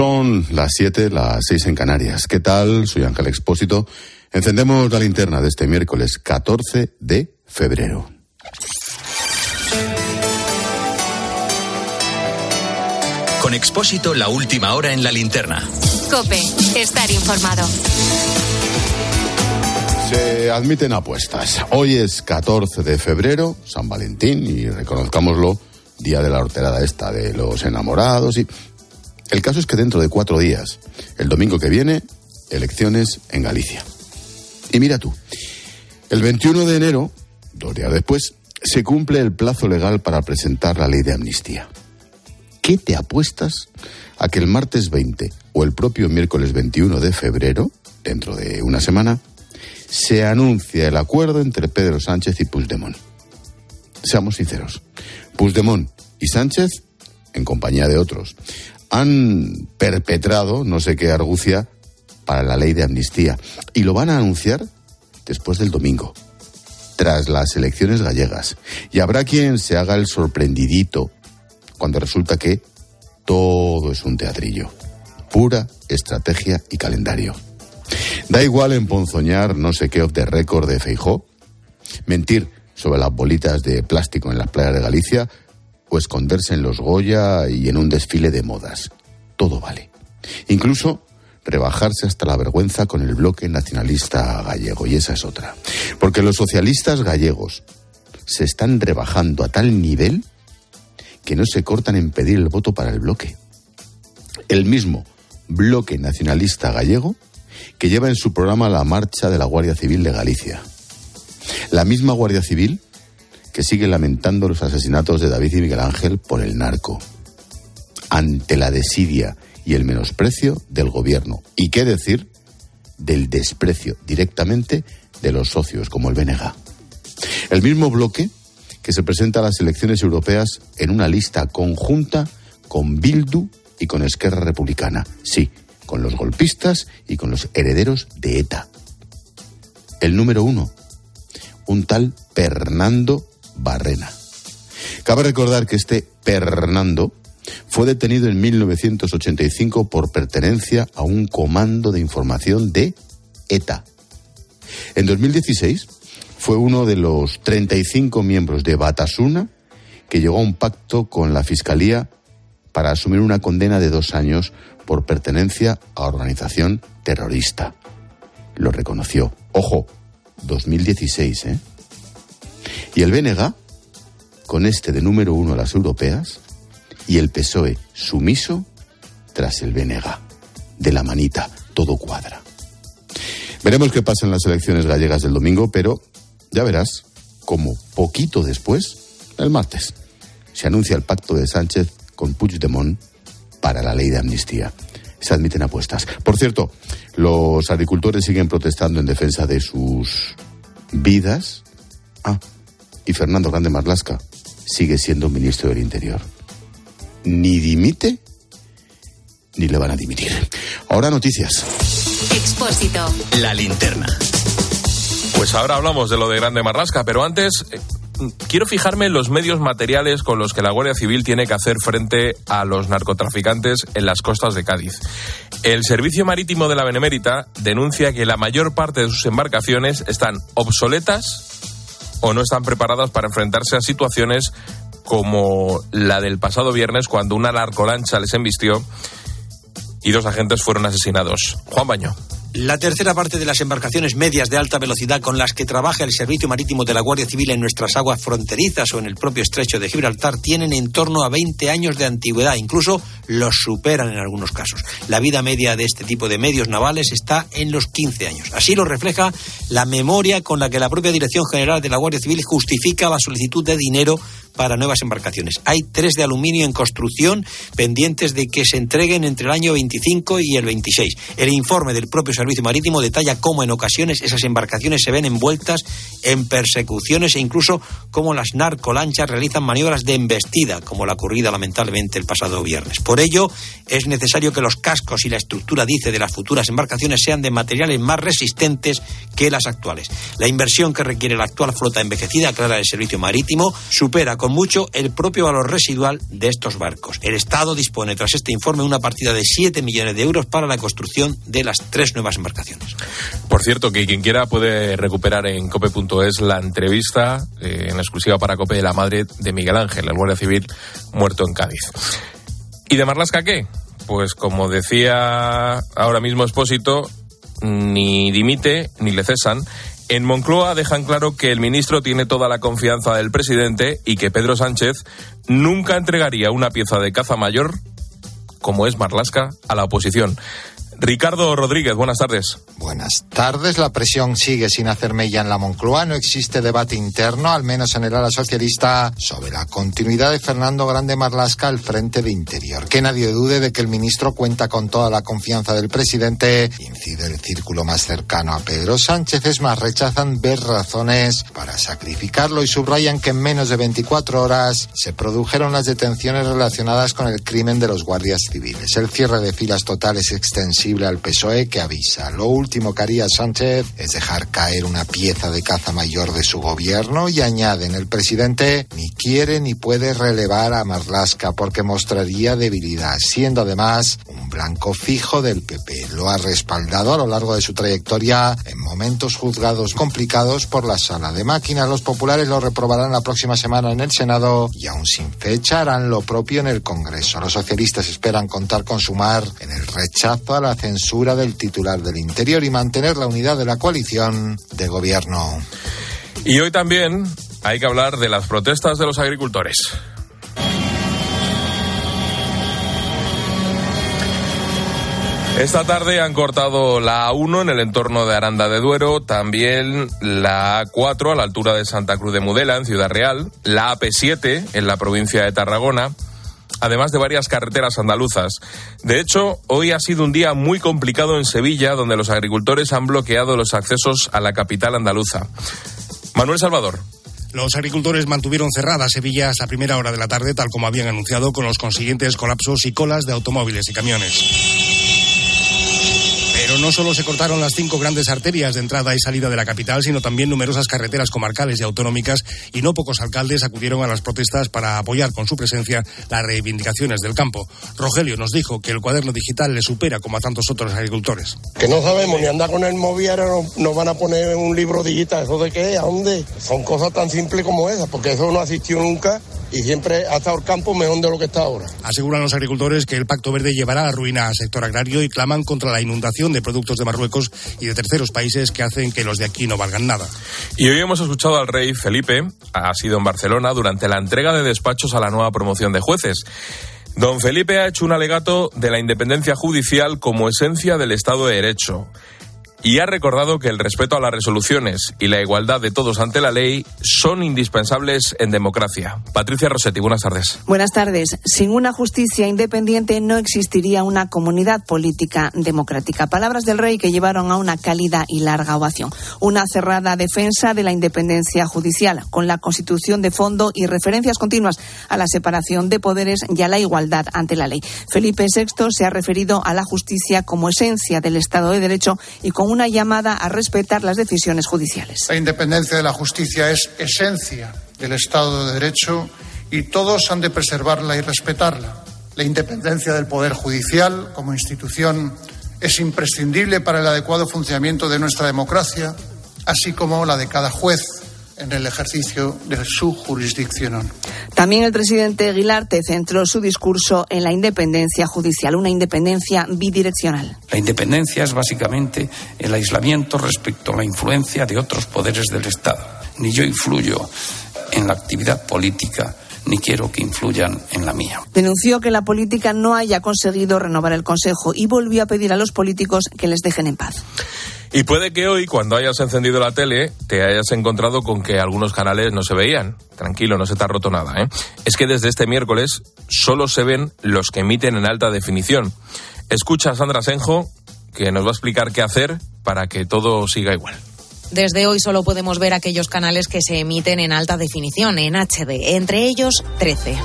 Son las 7, las 6 en Canarias. ¿Qué tal? Soy Ángel Expósito. Encendemos la linterna de este miércoles 14 de febrero. Con Expósito, la última hora en la linterna. Cope, estar informado. Se admiten apuestas. Hoy es 14 de febrero, San Valentín, y reconozcámoslo, día de la horterada esta de los enamorados. Y el caso es que dentro de cuatro días, el domingo que viene, elecciones en Galicia. Y mira tú, el 21 de enero, dos días después, se cumple el plazo legal para presentar la ley de amnistía. ¿Qué te apuestas a que el martes 20 o el propio miércoles 21 de febrero, dentro de una semana, se anuncia el acuerdo entre Pedro Sánchez y Puigdemont. Seamos sinceros, Puigdemont y Sánchez, en compañía de otros, han perpetrado no sé qué argucia para la ley de amnistía y lo van a anunciar después del domingo, tras las elecciones gallegas. Y habrá quien se haga el sorprendidito cuando resulta que todo es un teatrillo, pura estrategia y calendario. Da igual emponzoñar no sé qué off the record de Feijó, mentir sobre las bolitas de plástico en las playas de Galicia o esconderse en los Goya y en un desfile de modas. Todo vale. Incluso rebajarse hasta la vergüenza con el bloque nacionalista gallego. Y esa es otra. Porque los socialistas gallegos se están rebajando a tal nivel que no se cortan en pedir el voto para el bloque. El mismo bloque nacionalista gallego que lleva en su programa la marcha de la Guardia Civil de Galicia. La misma Guardia Civil que sigue lamentando los asesinatos de David y Miguel Ángel por el narco. Ante la desidia y el menosprecio del gobierno. ¿Y qué decir? Del desprecio directamente de los socios como el BNG. El mismo bloque que se presenta a las elecciones europeas en una lista conjunta con Bildu y con Esquerra Republicana. Sí, con los golpistas y con los herederos de ETA. El número uno, un tal Fernando Barrena. Cabe recordar que este Fernando fue detenido en 1985 por pertenencia a un comando de información de ETA. En 2016 fue uno de los 35 miembros de Batasuna que llegó a un pacto con la Fiscalía para asumir una condena de dos años por pertenencia a organización terrorista. Lo reconoció. Ojo, 2016, ¿eh? Y el BNG, con este de número uno a las europeas, y el PSOE sumiso tras el BNG. De la manita, todo cuadra. Veremos qué pasa en las elecciones gallegas del domingo, pero ya verás como poquito después, el martes, se anuncia el pacto de Sánchez con Puigdemont para la ley de amnistía. Se admiten apuestas. Por cierto, los agricultores siguen protestando en defensa de sus vidas. Ah, y Fernando Grande Marlasca sigue siendo ministro del Interior. Ni dimite, ni le van a dimitir. Ahora noticias. Expósito. La linterna. Pues ahora hablamos de lo de Grande Marlasca, pero antes eh, quiero fijarme en los medios materiales con los que la Guardia Civil tiene que hacer frente a los narcotraficantes en las costas de Cádiz. El Servicio Marítimo de la Benemérita denuncia que la mayor parte de sus embarcaciones están obsoletas o no están preparadas para enfrentarse a situaciones como la del pasado viernes cuando una narcolancha les embistió y dos agentes fueron asesinados. Juan Baño. La tercera parte de las embarcaciones medias de alta velocidad con las que trabaja el Servicio Marítimo de la Guardia Civil en nuestras aguas fronterizas o en el propio estrecho de Gibraltar tienen en torno a 20 años de antigüedad, incluso los superan en algunos casos. La vida media de este tipo de medios navales está en los 15 años. Así lo refleja la memoria con la que la propia Dirección General de la Guardia Civil justifica la solicitud de dinero para nuevas embarcaciones. Hay tres de aluminio en construcción pendientes de que se entreguen entre el año 25 y el 26. El informe del propio Servicio Marítimo detalla cómo en ocasiones esas embarcaciones se ven envueltas en persecuciones e incluso cómo las narcolanchas realizan maniobras de embestida, como la ocurrida lamentablemente el pasado viernes. Por ello, es necesario que los cascos y la estructura, dice, de las futuras embarcaciones sean de materiales más resistentes que las actuales. La inversión que requiere la actual flota envejecida, aclara el Servicio Marítimo, supera con mucho el propio valor residual de estos barcos. El Estado dispone tras este informe una partida de 7 millones de euros para la construcción de las tres nuevas embarcaciones. Por cierto, que quien quiera puede recuperar en cope.es la entrevista eh, en exclusiva para Cope de la madre de Miguel Ángel, el guardia civil muerto en Cádiz. ¿Y de Marlasca qué? Pues como decía ahora mismo Expósito, ni dimite ni le cesan. En Moncloa dejan claro que el ministro tiene toda la confianza del presidente y que Pedro Sánchez nunca entregaría una pieza de caza mayor, como es Marlasca, a la oposición. Ricardo Rodríguez, buenas tardes. Buenas tardes. La presión sigue sin hacer mella en la Moncloa. No existe debate interno, al menos en el ala socialista, sobre la continuidad de Fernando Grande Marlasca al frente de Interior. Que nadie dude de que el ministro cuenta con toda la confianza del presidente. Incide el círculo más cercano a Pedro Sánchez. Es más, rechazan ver razones para sacrificarlo y subrayan que en menos de 24 horas se produjeron las detenciones relacionadas con el crimen de los guardias civiles. El cierre de filas total es al PSOE que avisa. Lo último que haría Sánchez es dejar caer una pieza de caza mayor de su gobierno y añaden el presidente ni quiere ni puede relevar a Marlasca porque mostraría debilidad, siendo además un blanco fijo del PP. Lo ha respaldado a lo largo de su trayectoria en momentos juzgados complicados por la sala de máquinas. Los populares lo reprobarán la próxima semana en el Senado y aún sin fecha harán lo propio en el Congreso. Los socialistas esperan contar con Sumar en el rechazo a la censura del titular del Interior y mantener la unidad de la coalición de gobierno. Y hoy también hay que hablar de las protestas de los agricultores. Esta tarde han cortado la A1 en el entorno de Aranda de Duero, también la A4 a la altura de Santa Cruz de Mudela, en Ciudad Real, la AP7 en la provincia de Tarragona, además de varias carreteras andaluzas. De hecho, hoy ha sido un día muy complicado en Sevilla, donde los agricultores han bloqueado los accesos a la capital andaluza. Manuel Salvador. Los agricultores mantuvieron cerrada Sevilla hasta primera hora de la tarde, tal como habían anunciado, con los consiguientes colapsos y colas de automóviles y camiones. Pero no solo se cortaron las cinco grandes arterias de entrada y salida de la capital, sino también numerosas carreteras comarcales y autonómicas y no pocos alcaldes acudieron a las protestas para apoyar con su presencia las reivindicaciones del campo. Rogelio nos dijo que el cuaderno digital le supera como a tantos otros agricultores. Que no sabemos ni andar con el móvil, nos van a poner un libro digital. ¿Eso de qué? ¿A dónde? Son cosas tan simples como esas, porque eso no asistió nunca y siempre ha estado el campo mejor de lo que está ahora. Aseguran los agricultores que el Pacto Verde llevará a ruina al sector agrario y claman contra la inundación de productos de Marruecos y de terceros países que hacen que los de aquí no valgan nada. Y hoy hemos escuchado al rey Felipe, ha sido en Barcelona, durante la entrega de despachos a la nueva promoción de jueces. Don Felipe ha hecho un alegato de la independencia judicial como esencia del Estado de Derecho y ha recordado que el respeto a las resoluciones y la igualdad de todos ante la ley son indispensables en democracia. Patricia Rossetti, buenas tardes. Buenas tardes. Sin una justicia independiente no existiría una comunidad política democrática. Palabras del rey que llevaron a una cálida y larga ovación. Una cerrada defensa de la independencia judicial, con la constitución de fondo y referencias continuas a la separación de poderes y a la igualdad ante la ley. Felipe VI se ha referido a la justicia como esencia del Estado de Derecho y con una llamada a respetar las decisiones judiciales. La independencia de la justicia es esencia del Estado de Derecho y todos han de preservarla y respetarla. La independencia del Poder Judicial como institución es imprescindible para el adecuado funcionamiento de nuestra democracia, así como la de cada juez en el ejercicio de su jurisdicción. También el presidente Aguilarte centró su discurso en la independencia judicial, una independencia bidireccional. La independencia es básicamente el aislamiento respecto a la influencia de otros poderes del Estado. Ni yo influyo en la actividad política ni quiero que influyan en la mía. Denunció que la política no haya conseguido renovar el Consejo y volvió a pedir a los políticos que les dejen en paz. Y puede que hoy, cuando hayas encendido la tele, te hayas encontrado con que algunos canales no se veían. Tranquilo, no se te ha roto nada. ¿eh? Es que desde este miércoles solo se ven los que emiten en alta definición. Escucha a Sandra Senjo, que nos va a explicar qué hacer para que todo siga igual. Desde hoy solo podemos ver aquellos canales que se emiten en alta definición, en HD, entre ellos 13.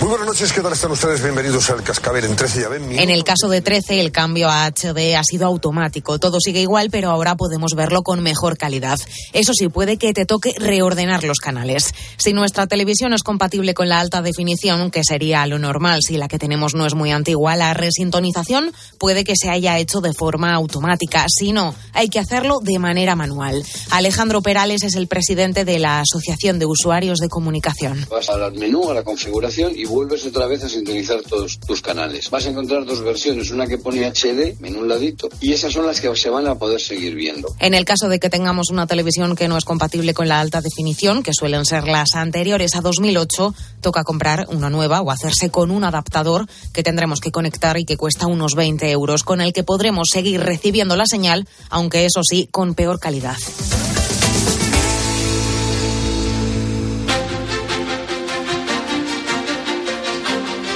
Muy buenas noches, ¿qué tal están ustedes? Bienvenidos al Cascabel en 13 ya ven. En el caso de 13, el cambio a HD ha sido automático. Todo sigue igual, pero ahora podemos verlo con mejor calidad. Eso sí, puede que te toque reordenar los canales. Si nuestra televisión es compatible con la alta definición, que sería lo normal si la que tenemos no es muy antigua, la resintonización puede que se haya hecho de forma automática. Si no, hay que hacerlo de manera manual. Alejandro Perales es el presidente de la Asociación de Usuarios de Comunicación. Vas al menú, a la configuración y vuelves otra vez a sintonizar todos tus canales. Vas a encontrar dos versiones, una que pone HD en un ladito y esas son las que se van a poder seguir viendo. En el caso de que tengamos una televisión que no es compatible con la alta definición, que suelen ser las anteriores a 2008, toca comprar una nueva o hacerse con un adaptador que tendremos que conectar y que cuesta unos 20 euros, con el que podremos seguir recibiendo la señal, aunque eso sí, con peor calidad.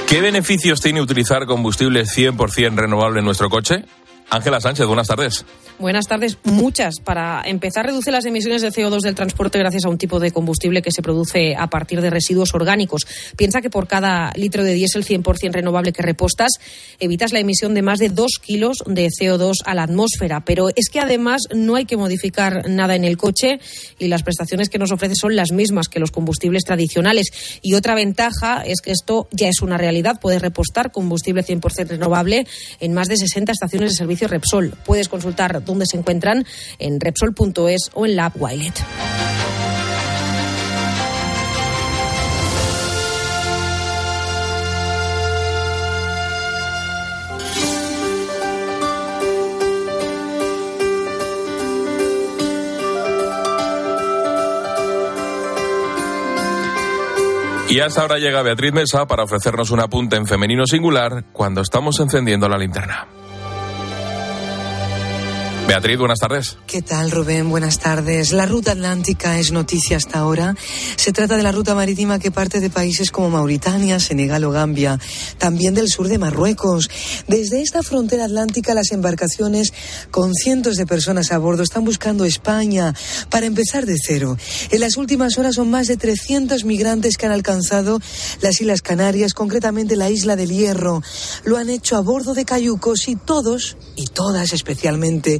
¿Qué beneficios tiene utilizar combustible 100% renovable en nuestro coche? Ángela Sánchez, buenas tardes. Buenas tardes. Muchas. Para empezar, reduce las emisiones de CO2 del transporte gracias a un tipo de combustible que se produce a partir de residuos orgánicos. Piensa que por cada litro de diésel 100% renovable que repostas, evitas la emisión de más de dos kilos de CO2 a la atmósfera. Pero es que además no hay que modificar nada en el coche y las prestaciones que nos ofrece son las mismas que los combustibles tradicionales. Y otra ventaja es que esto ya es una realidad. Puedes repostar combustible 100% renovable en más de 60 estaciones de servicio Repsol. Puedes consultar dónde se encuentran en Repsol.es o en la app Wilet. Y hasta ahora llega Beatriz Mesa para ofrecernos un apunte en femenino singular cuando estamos encendiendo la linterna. Beatriz, buenas tardes. ¿Qué tal, Rubén? Buenas tardes. La ruta atlántica es noticia hasta ahora. Se trata de la ruta marítima que parte de países como Mauritania, Senegal o Gambia, también del sur de Marruecos. Desde esta frontera atlántica, las embarcaciones con cientos de personas a bordo están buscando España para empezar de cero. En las últimas horas son más de 300 migrantes que han alcanzado las Islas Canarias, concretamente la isla del Hierro. Lo han hecho a bordo de cayucos y todos, y todas especialmente,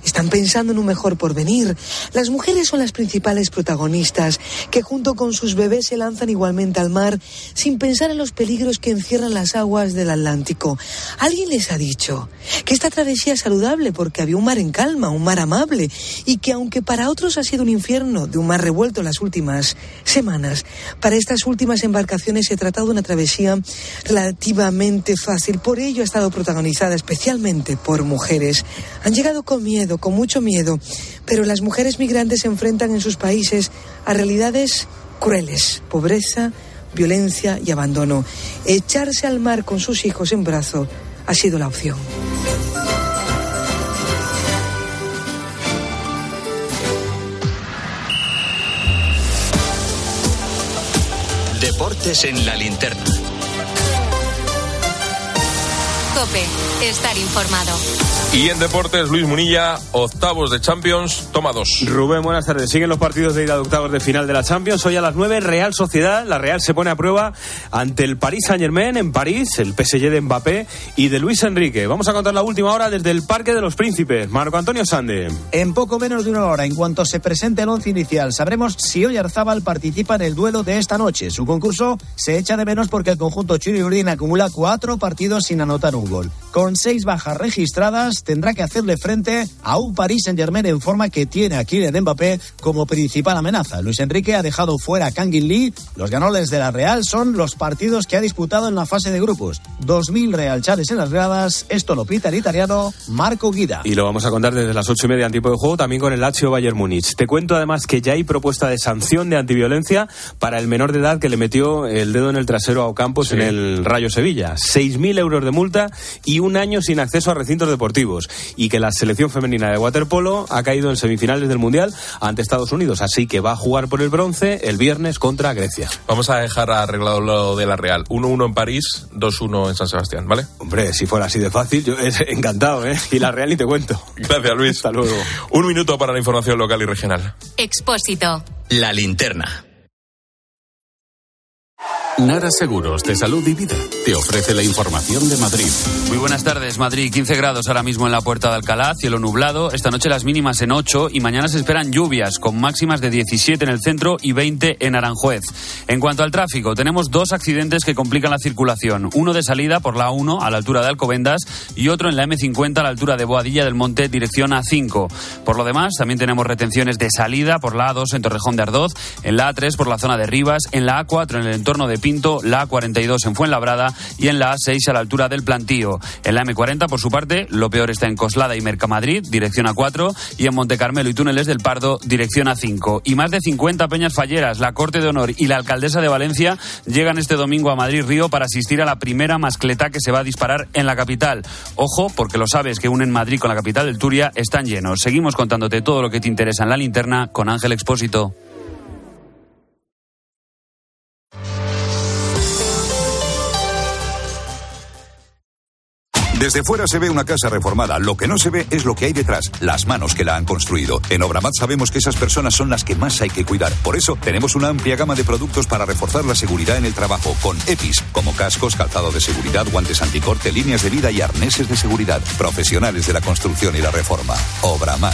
están pensando en un mejor porvenir. Las mujeres son las principales protagonistas, que junto con sus bebés se lanzan igualmente al mar sin pensar en los peligros que encierran las aguas del Atlántico. Alguien les ha dicho que esta travesía es saludable porque había un mar en calma, un mar amable, y que aunque para otros ha sido un infierno de un mar revuelto en las últimas semanas, para estas últimas embarcaciones se ha tratado de una travesía relativamente fácil. Por ello ha estado protagonizada especialmente por mujeres. Han llegado con miedo, con mucho miedo, pero las mujeres migrantes se enfrentan en sus países a realidades crueles, pobreza, violencia y abandono. Echarse al mar con sus hijos en brazo ha sido la opción. Deportes en la linterna. Cope, estar informado. Y en deportes, Luis Munilla, octavos de Champions, toma dos. Rubén, buenas tardes. Siguen los partidos de ida de octavos de final de la Champions. Hoy a las 9, Real Sociedad. La Real se pone a prueba ante el Paris Saint-Germain en París, el PSG de Mbappé y de Luis Enrique. Vamos a contar la última hora desde el Parque de los Príncipes. Marco Antonio Sande. En poco menos de una hora, en cuanto se presente el once inicial, sabremos si Oyarzábal participa en el duelo de esta noche. Su concurso se echa de menos porque el conjunto Chiri acumula cuatro partidos sin anotar un Con seis bajas registradas, tendrá que hacerle frente a un Paris Saint-Germain en forma que tiene a Kylian Mbappé como principal amenaza. Luis Enrique ha dejado fuera a Kangin Lee. Los ganadores de la Real son los partidos que ha disputado en la fase de grupos. 2.000 Real Chales en las gradas. Esto lo pita el italiano Marco Guida. Y lo vamos a contar desde las ocho y media en tiempo de juego, también con el Lazio Bayern Múnich. Te cuento además que ya hay propuesta de sanción de antiviolencia para el menor de edad que le metió el dedo en el trasero a Ocampos Sí. en el Rayo Sevilla. 6.000 euros de multa y un año sin acceso a recintos deportivos. Y que la selección femenina de waterpolo ha caído en semifinales del Mundial ante Estados Unidos. Así que va a jugar por el bronce el viernes contra Grecia. Vamos a dejar arreglado lo de la Real. 1-1 en París, 2-1 en San Sebastián, ¿vale? Hombre, si fuera así de fácil, yo es encantado, ¿eh? Y la Real ni te cuento. Gracias, Luis. Hasta luego. Un minuto para la información local y regional. Expósito. La linterna. Nara Seguros de Salud y Vida te ofrece la información de Madrid. Muy buenas tardes, Madrid. 15 grados ahora mismo en la puerta de Alcalá, cielo nublado. Esta noche las mínimas en 8 y mañana se esperan lluvias con máximas de 17 en el centro y 20 en Aranjuez. En cuanto al tráfico, tenemos dos accidentes que complican la circulación. Uno de salida por la 1 a la altura de Alcobendas y otro en la M50 a la altura de Boadilla del Monte, dirección A5. Por lo demás, también tenemos retenciones de salida por la A2 en Torrejón de Ardoz, en la A3 por la zona de Rivas, en la A4 en el entorno de Pinto, la A42 en Fuenlabrada y en la A6 a la altura del Plantío. En la M40, por su parte, lo peor está en Coslada y Mercamadrid, dirección A4, y en Montecarmelo y Túneles del Pardo, dirección A5. Y más de 50 peñas falleras, la Corte de Honor y la Alcaldesa de Valencia llegan este domingo a Madrid Río para asistir a la primera mascleta que se va a disparar en la capital. Ojo, porque lo sabes que unen Madrid con la capital del Turia están llenos. Seguimos contándote todo lo que te interesa en la linterna con Ángel Expósito. Desde fuera se ve una casa reformada. Lo que no se ve es lo que hay detrás, las manos que la han construido. En Obramat sabemos que esas personas son las que más hay que cuidar. Por eso tenemos una amplia gama de productos para reforzar la seguridad en el trabajo, con EPIs, como cascos, calzado de seguridad, guantes anticorte, líneas de vida y arneses de seguridad. Profesionales de la construcción y la reforma. Obramat.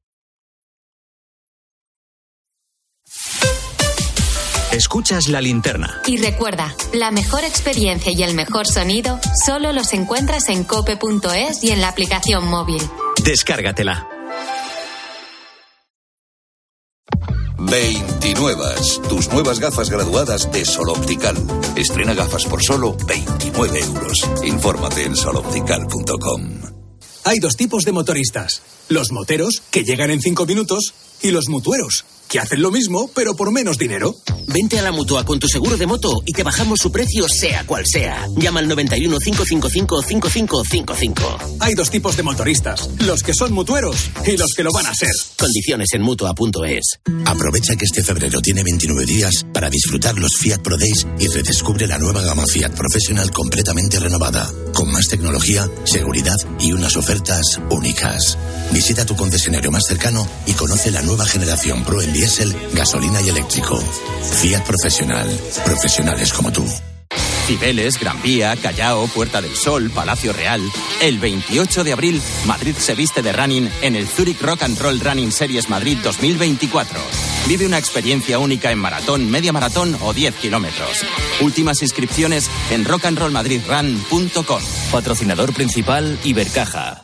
Escuchas la linterna. Y recuerda, la mejor experiencia y el mejor sonido solo los encuentras en cope.es y en la aplicación móvil. Descárgatela. 29. Tus nuevas gafas graduadas de Sol Optical. Estrena gafas por solo 29 euros. Infórmate en soloptical.com. Hay dos tipos de motoristas. Los moteros, que llegan en cinco minutos, y los mutueros, que hacen lo mismo, pero por menos dinero. Vente a la mutua con tu seguro de moto y te bajamos su precio, sea cual sea. Llama al 91 555 5555. Hay dos tipos de motoristas: los que son mutueros y los que lo van a ser. Condiciones en mutua.es. Aprovecha que este febrero tiene 29 días para disfrutar los Fiat Pro Days y redescubre la nueva gama Fiat Professional completamente renovada, con más tecnología, seguridad y unas ofertas únicas. Visita tu concesionario más cercano y conoce la nueva generación Pro en diésel, gasolina y eléctrico. Fiat Profesional. Profesionales como tú. Cibeles, Gran Vía, Callao, Puerta del Sol, Palacio Real. El 28 de abril, Madrid se viste de running en el Zurich Rock and Roll Running Series Madrid 2024. Vive una experiencia única en maratón, media maratón o 10 kilómetros. Últimas inscripciones en rockandrollmadridrun.com. Patrocinador principal Ibercaja.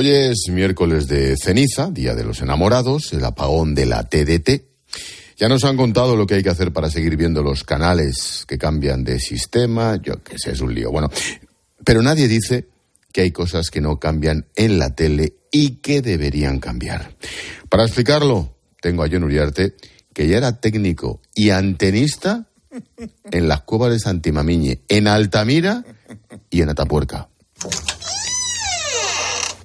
Hoy es miércoles de ceniza, Día de los Enamorados, el apagón de la TDT. Ya nos han contado lo que hay que hacer para seguir viendo los canales que cambian de sistema, yo qué sé, es un lío. Bueno, pero nadie dice que hay cosas que no cambian en la tele y que deberían cambiar. Para explicarlo, tengo a John Uriarte, que ya era técnico y antenista en las cuevas de Santimamiñe, en Altamira y en Atapuerca.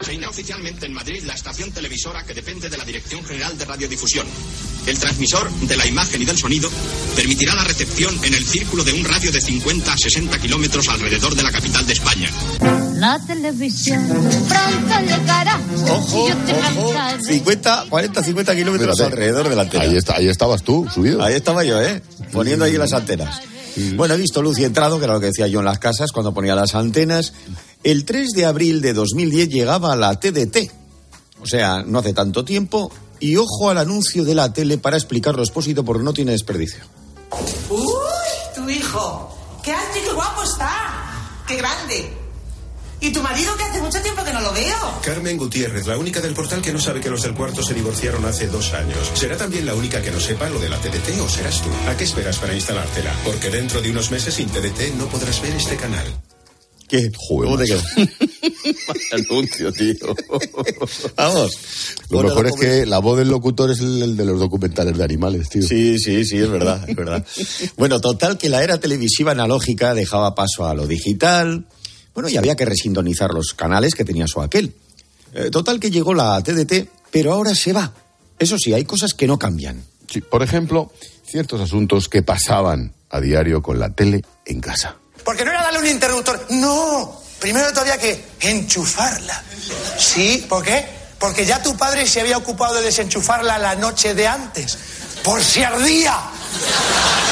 Se inicia oficialmente en Madrid la estación televisora que depende de la Dirección General de Radiodifusión. El transmisor de la imagen y del sonido permitirá la recepción en el círculo de un radio de 50 a 60 kilómetros alrededor de la capital de España. La televisión pronto llegará. Ojo, Yo te ojo, cantaré. 50, 40, 50 kilómetros alrededor de la antena. Ahí, está, ahí estabas tú, subido. Ahí estaba yo, ¿eh? Poniendo ahí las antenas. Bueno, he visto luz y entrado, que era lo que decía yo en las casas cuando ponía las antenas. El 3 de abril de 2010 llegaba la TDT. O sea, no hace tanto tiempo. Y ojo al anuncio de la tele para explicarlo expósito porque no tiene desperdicio. ¡Uy! Tu hijo. ¡Qué alto y qué guapo está! ¡Qué grande! ¿Y tu marido que hace mucho tiempo que no lo veo? Carmen Gutiérrez, la única del portal que no sabe que los del cuarto se divorciaron hace dos años. ¿Será también la única que no sepa lo de la TDT o serás tú? ¿A qué esperas para instalártela? Porque dentro de unos meses sin TDT no podrás ver este canal. ¿Qué? ¿Cómo te quedas? Anuncio, tío. Vamos. Lo Bueno, mejor es que la voz del locutor es el, el de los documentales de animales, tío. Sí, sí, sí, es verdad, es verdad. Bueno, total que la era televisiva analógica dejaba paso a lo digital. Bueno, y había que resintonizar los canales que tenía su aquel. Eh, total que llegó la TDT, pero ahora se va. Eso sí, hay cosas que no cambian. Sí, por ejemplo, ciertos asuntos que pasaban a diario con la tele en casa. Porque no era darle un interruptor. No. Primero todavía que enchufarla. Sí, ¿por qué? Porque ya tu padre se había ocupado de desenchufarla la noche de antes. Por si ardía.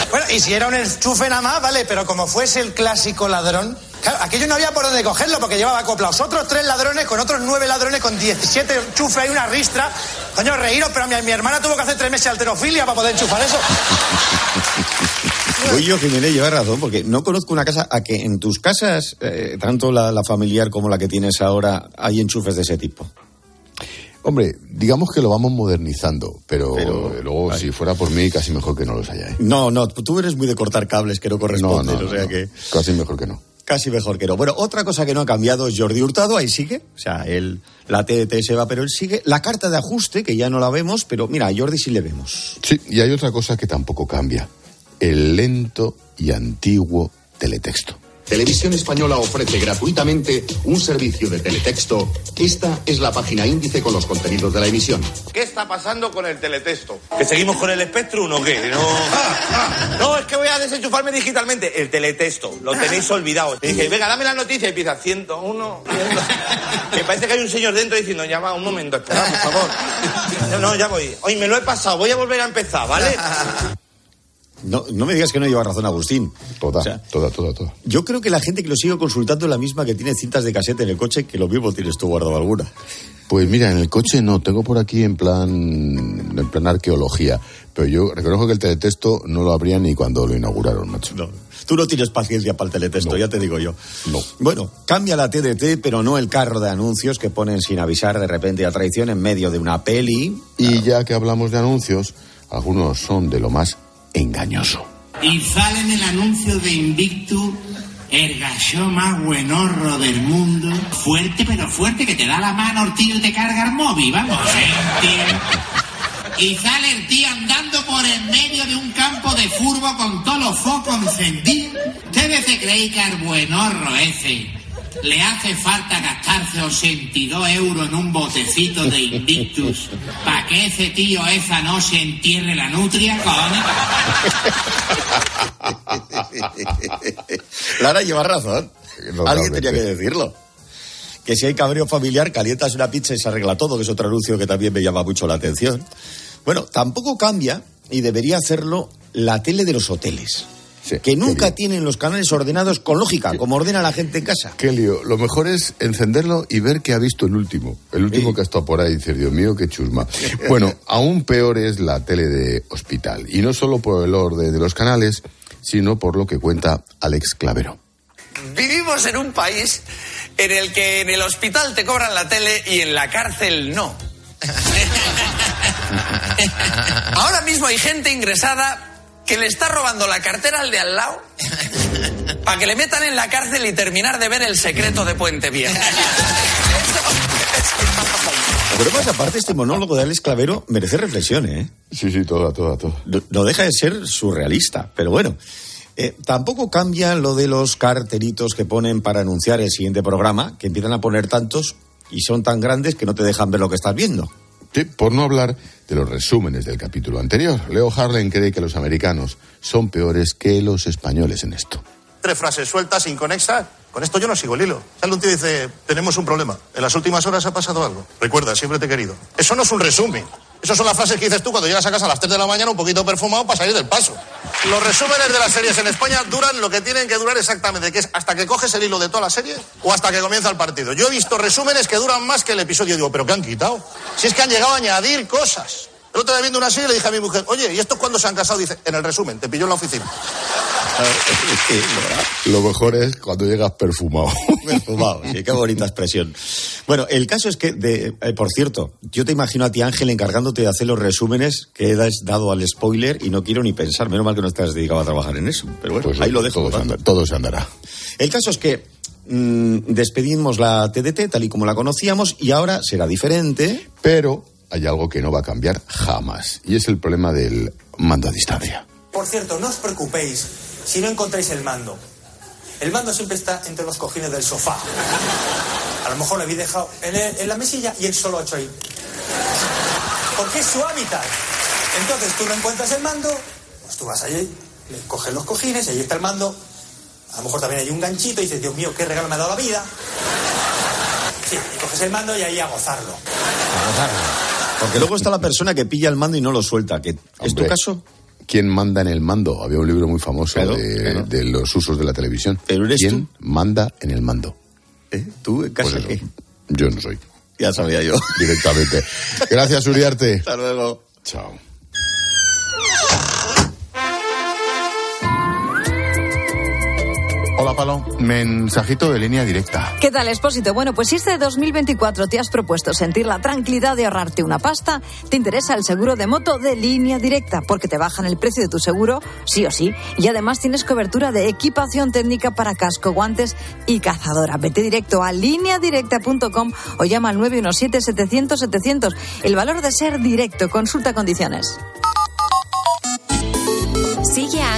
Bueno, y si era un enchufe nada más, vale, pero como fuese el clásico ladrón. Claro, aquello no había por dónde cogerlo porque llevaba acoplados otros tres ladrones con otros nueve ladrones con 17 enchufes y una ristra. Coño, reíros, pero mi, mi hermana tuvo que hacer tres meses de alterofilia para poder enchufar eso. Oye, yo, Jiménez, lleva razón, porque no conozco una casa a que en tus casas, eh, tanto la, la familiar como la que tienes ahora, hay enchufes de ese tipo. Hombre, digamos que lo vamos modernizando, pero, Pero- eh, luego, si fuera por mí, casi mejor que no los haya. ¿eh? No, no, tú eres muy de cortar cables que no corresponden, no, no, o sea que Casi mejor que no. casi mejor que no. Bueno, otra cosa que no ha cambiado es Jordi Hurtado, ahí sigue, o sea, él, la TDT se va, pero él sigue. La carta de ajuste, que ya no la vemos, pero mira, a Jordi sí le vemos. Sí, y hay otra cosa que tampoco cambia. El lento y antiguo teletexto. Televisión Española ofrece gratuitamente un servicio de teletexto. Esta es la página índice con los contenidos de la emisión. ¿Qué está pasando con el teletexto? ¿Que seguimos con el Spectrum o qué? No, no es que voy a desenchufarme digitalmente. El teletexto, lo tenéis olvidado. Y dije, venga, dame la noticia y empieza 101. 100. Que parece que hay un señor dentro diciendo, ya va, un momento, espera, por favor. No, no, ya voy. Hoy me lo he pasado, voy a volver a empezar, ¿vale? No, no me digas que no lleva razón Agustín. Toda, O sea, toda, toda, toda. Yo creo que la gente que lo sigue consultando es la misma que tiene cintas de casete en el coche, que lo mismo tienes tú guardado alguna. Pues mira, en el coche no, tengo por aquí en plan, en plan arqueología, pero yo reconozco que el teletexto no lo abría ni cuando lo inauguraron, macho. No, tú no tienes paciencia para el teletexto, No. ya te digo yo. No. Bueno, cambia la TDT, pero no el carro de anuncios que ponen sin avisar de repente a traición en medio de una peli. Y ya que hablamos de anuncios, algunos son de lo más engañoso. Y sale en el anuncio de Invictus el gallo más buenorro del mundo. Fuerte, pero fuerte, que te da la mano el tío y te carga el móvil, vamos. ¿eh? Y sale el tío andando por en medio de un campo de furbo con todos los focos encendidos. ¿Ustedes se creen que al buenorro ese le hace falta gastarse 82 euros en un botecito de Invictus para que ese tío esa noche entierre la nutria, cojones? Lara lleva razón. Alguien tenía que decirlo. Que si hay cabreo familiar, calientas una pizza y se arregla todo, que es otro anuncio que también me llama mucho la atención. Bueno, tampoco cambia, y debería hacerlo, la tele de los hoteles. Sí, que nunca qué tienen los canales ordenados con lógica, como ordena la gente en casa. Qué lío. Lo mejor es encenderlo y ver que ha visto el último. El último Sí. que ha estado por ahí. Dices, Dios mío, qué chusma. Bueno, aún peor es la tele de hospital. Y no solo por el orden de los canales, sino por lo que cuenta Alex Clavero. Vivimos en un país en el que en el hospital te cobran la tele y en la cárcel no. Ahora mismo hay gente ingresada que le está robando la cartera al de al lado para que le metan en la cárcel y terminar de ver el secreto de Puente Viejo. Pero más aparte, este monólogo de Alex Clavero merece reflexión, ¿eh? Sí, sí, toda, toda, toda. No, no deja de ser surrealista, pero bueno. Eh, tampoco cambia lo de los cartelitos que ponen para anunciar el siguiente programa, que empiezan a poner tantos y son tan grandes que no te dejan ver lo que estás viendo. Sí, por no hablar de los resúmenes del capítulo anterior. Leo Harlan cree que los americanos son peores que los españoles en esto. Tres frases sueltas, inconexas. Con esto yo no sigo el hilo. Sale un tío dice, tenemos un problema. En las últimas horas ha pasado algo. Recuerda, siempre te he querido. Eso no es un resumen. Esas son las frases que dices tú cuando llegas a casa a las 3 de la mañana un poquito perfumado para salir del paso. Los resúmenes de las series en España duran lo que tienen que durar exactamente, que es hasta que coges el hilo de toda la serie o hasta que comienza el partido. Yo he visto resúmenes que duran más que el episodio. Digo, ¿pero qué han quitado? Si es que han llegado a añadir cosas. El otro día viendo una serie le dije a mi mujer, oye, ¿y estos cuándo se han casado? Dice, en el resumen, te pilló en la oficina. Lo mejor es cuando llegas perfumado. Perfumado, sí, qué bonita expresión. Bueno, el caso es que, de, eh, por cierto, yo te imagino a ti, Ángel, encargándote de hacer los resúmenes que has dado al spoiler y no quiero ni pensar. Menos mal que no estás dedicado a trabajar en eso. Pero bueno, Pues ahí lo dejo. Todo se, andará, todo se andará. El caso es que mm, despedimos la TDT tal y como la conocíamos y ahora será diferente. Pero hay algo que no va a cambiar jamás. Y es el problema del mando a distancia. Por cierto, no os preocupéis si no encontráis el mando. El mando siempre está entre los cojines del sofá. A lo mejor lo habéis dejado en, el- en la mesilla y él solo ha hecho ahí. Porque es su hábitat. Entonces tú no encuentras el mando, pues tú vas allí, le coges los cojines, ahí está el mando. A lo mejor también hay un ganchito y dices, Dios mío, qué regalo me ha dado la vida. Sí, y coges el mando y ahí a gozarlo. Porque luego está la persona que pilla el mando y no lo suelta. Que, ¿Es tu caso? ¿Quién manda en el mando? Había un libro muy famoso Claro, de, claro. de los usos de la televisión. Pero eres ¿Quién manda en el mando? ¿Eh? ¿Tú en casa Pues qué? Yo no soy. Ya sabía yo. Directamente. Gracias, Uriarte. Hasta luego. Chao. Hola, Palo. Mensajito de línea directa. ¿Qué tal, Expósito? Bueno, pues si este 2024 te has propuesto sentir la tranquilidad de ahorrarte una pasta, te interesa el seguro de moto de línea directa, porque te bajan el precio de tu seguro, sí o sí, y además tienes cobertura de equipación técnica para casco, guantes y cazadora. Vete directo a lineadirecta.com o llama al 917-700-700. El valor de ser directo, consulta condiciones.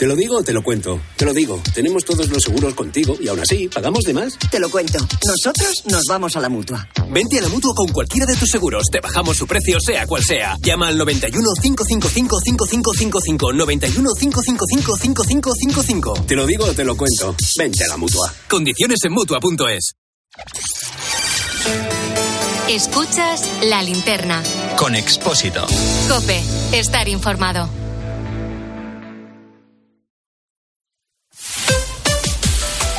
¿Te lo digo o te lo cuento? Te lo digo. Tenemos todos los seguros contigo y aún así, ¿pagamos de más? Te lo cuento. Nosotros nos vamos a la mutua. Vente a la mutua con cualquiera de tus seguros. Te bajamos su precio, sea cual sea. Llama al 91 555 5555. 91 555 5555. Te lo digo o te lo cuento. Vente a la mutua. Condiciones en mutua.es. Escuchas la linterna. Con Expósito. Cope, estar informado.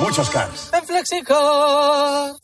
muchos cars. En Flexicar.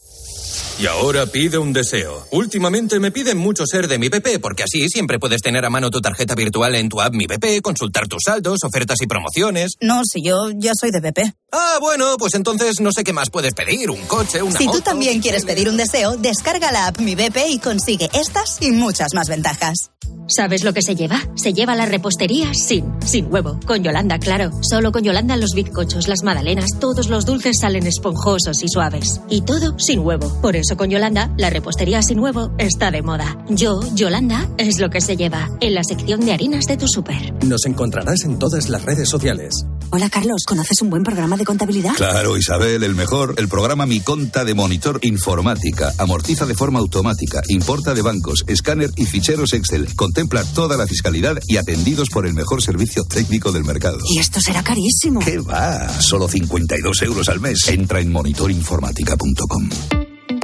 Y ahora pide un deseo. Últimamente me piden mucho ser de mi BP, porque así siempre puedes tener a mano tu tarjeta virtual en tu app Mi BP, consultar tus saldos, ofertas y promociones. No, si yo ya soy de BP. Ah, bueno, pues entonces no sé qué más puedes pedir. Un coche, una Si tú también quieres pedir un deseo, descarga la app Mi BP y consigue estas y muchas más ventajas. ¿Sabes lo que se lleva? Se lleva la repostería sin, sin huevo. Con Yolanda, claro. Solo con Yolanda los bizcochos, las magdalenas, todos los dulces salen esponjosos y suaves. Y todo sin huevo. Por eso con Yolanda, la repostería sin huevo está de moda. Yo, Yolanda, es lo que se lleva. En la sección de harinas de tu súper. Nos encontrarás en todas las redes sociales. Hola Carlos, ¿conoces un buen programa de contabilidad? Claro, Isabel, el mejor. El programa Mi Conta de Monitor Informática. Amortiza de forma automática. Importa de bancos, escáner y ficheros Excel. Contempla toda la fiscalidad y atendidos por el mejor servicio técnico del mercado. Y esto será carísimo. ¿Qué va? Solo 52 euros al mes. Entra en monitorinformática.com.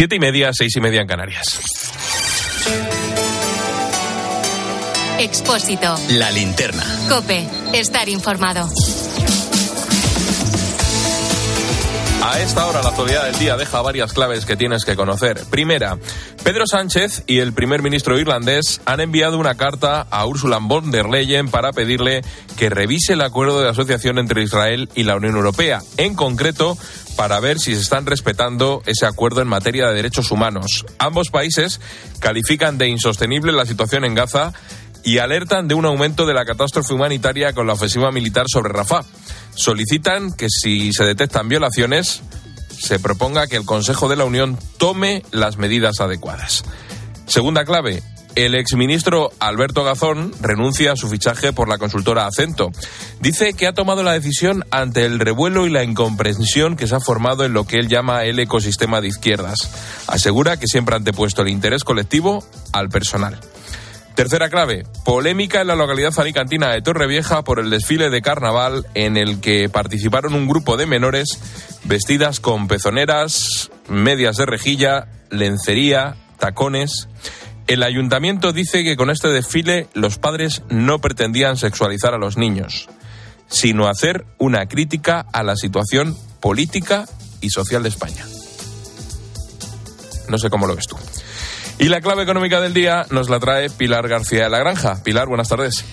Siete y media, seis y media en Canarias. Expósito. La linterna. Cope. Estar informado. A esta hora la actualidad del día deja varias claves que tienes que conocer. Primera, Pedro Sánchez y el primer ministro irlandés han enviado una carta a Ursula von der Leyen para pedirle que revise el acuerdo de asociación entre Israel y la Unión Europea. En concreto, para ver si se están respetando ese acuerdo en materia de derechos humanos. Ambos países califican de insostenible la situación en Gaza y alertan de un aumento de la catástrofe humanitaria con la ofensiva militar sobre Rafah. Solicitan que si se detectan violaciones, se proponga que el Consejo de la Unión tome las medidas adecuadas. Segunda clave, el exministro Alberto Gazón renuncia a su fichaje por la consultora Acento. Dice que ha tomado la decisión ante el revuelo y la incomprensión que se ha formado en lo que él llama el ecosistema de izquierdas. Asegura que siempre ha antepuesto el interés colectivo al personal. Tercera clave, polémica en la localidad alicantina de Torrevieja por el desfile de carnaval en el que participaron un grupo de menores vestidas con pezoneras, medias de rejilla, lencería, tacones. El ayuntamiento dice que con este desfile los padres no pretendían sexualizar a los niños, sino hacer una crítica a la situación política y social de España. No sé cómo lo ves tú. Y la clave económica del día nos la trae Pilar García de la Granja. Pilar, buenas tardes.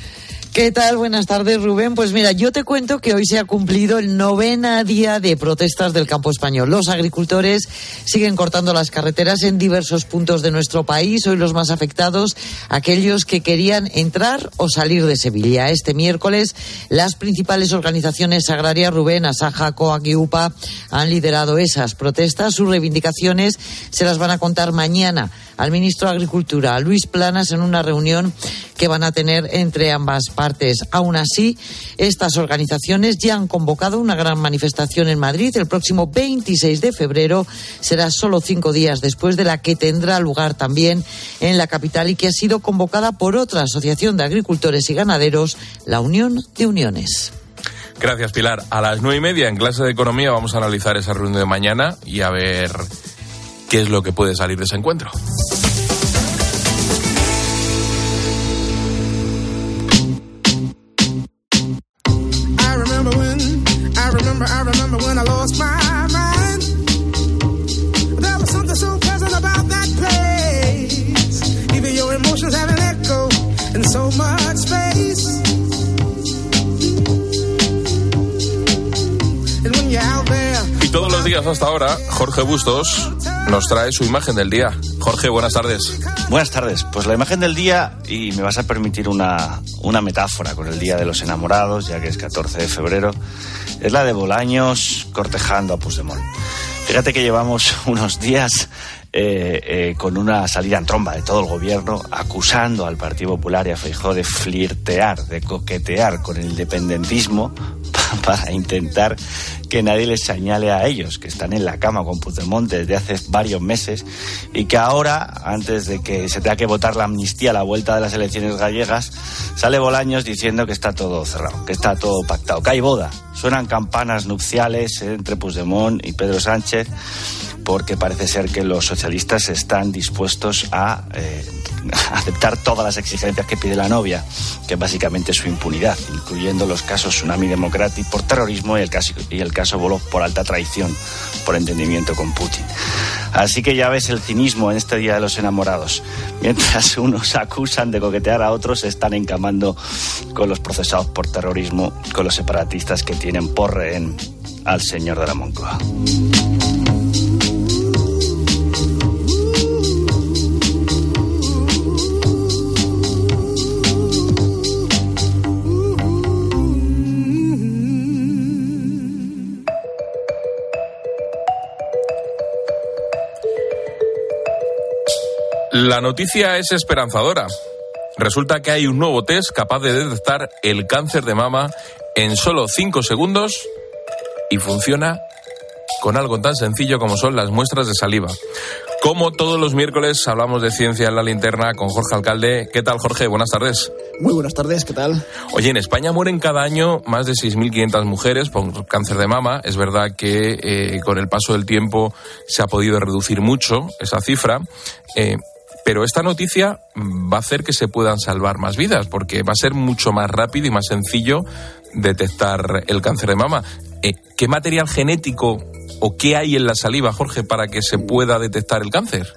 ¿Qué tal? Buenas tardes, Rubén. Pues mira, yo te cuento que hoy se ha cumplido el novena día de protestas del campo español. Los agricultores siguen cortando las carreteras en diversos puntos de nuestro país. Hoy los más afectados, aquellos que querían entrar o salir de Sevilla. Este miércoles, las principales organizaciones agrarias, Rubén, Asaja, COAC y UPA, han liderado esas protestas. Sus reivindicaciones se las van a contar mañana al ministro de Agricultura, Luis Planas, en una reunión que van a tener entre ambas partes. Aún así, estas organizaciones ya han convocado una gran manifestación en Madrid el próximo 26 de febrero. Será solo cinco días después de la que tendrá lugar también en la capital y que ha sido convocada por otra asociación de agricultores y ganaderos, la Unión de Uniones. Gracias, Pilar. A las nueve y media en clase de economía vamos a analizar esa reunión de mañana y a ver qué es lo que puede salir de ese encuentro. Hasta ahora, Jorge Bustos nos trae su imagen del día. Jorge, buenas tardes. Buenas tardes. Pues la imagen del día, y me vas a permitir una, una metáfora con el Día de los Enamorados, ya que es 14 de febrero, es la de Bolaños cortejando a Puigdemont. Fíjate que llevamos unos días eh, eh, con una salida en tromba de todo el gobierno acusando al Partido Popular y a Feijóo de flirtear, de coquetear con el independentismo para intentar que nadie les señale a ellos, que están en la cama con Puigdemont desde hace varios meses y que ahora, antes de que se tenga que votar la amnistía a la vuelta de las elecciones gallegas, sale Bolaños diciendo que está todo cerrado, que está todo pactado, que hay boda. Suenan campanas nupciales entre Puigdemont y Pedro Sánchez porque parece ser que los socialistas están dispuestos a eh, aceptar todas las exigencias que pide la novia, que es básicamente su impunidad, incluyendo los casos Tsunami Democratic por terrorismo y el caso, y el caso Volov por alta traición, por entendimiento con Putin. Así que ya ves el cinismo en este Día de los Enamorados. Mientras unos acusan de coquetear a otros, están encamando con los procesados por terrorismo, con los separatistas que tienen por rehén al señor de la Moncloa. La noticia es esperanzadora. Resulta que hay un nuevo test capaz de detectar el cáncer de mama en solo 5 segundos y funciona con algo tan sencillo como son las muestras de saliva. Como todos los miércoles hablamos de ciencia en la linterna con Jorge Alcalde. ¿Qué tal, Jorge? Buenas tardes. Muy buenas tardes, ¿qué tal? Oye, en España mueren cada año más de 6.500 mujeres por cáncer de mama. Es verdad que eh, con el paso del tiempo se ha podido reducir mucho esa cifra. Eh, pero esta noticia va a hacer que se puedan salvar más vidas, porque va a ser mucho más rápido y más sencillo detectar el cáncer de mama. Eh, ¿Qué material genético o qué hay en la saliva, Jorge, para que se pueda detectar el cáncer?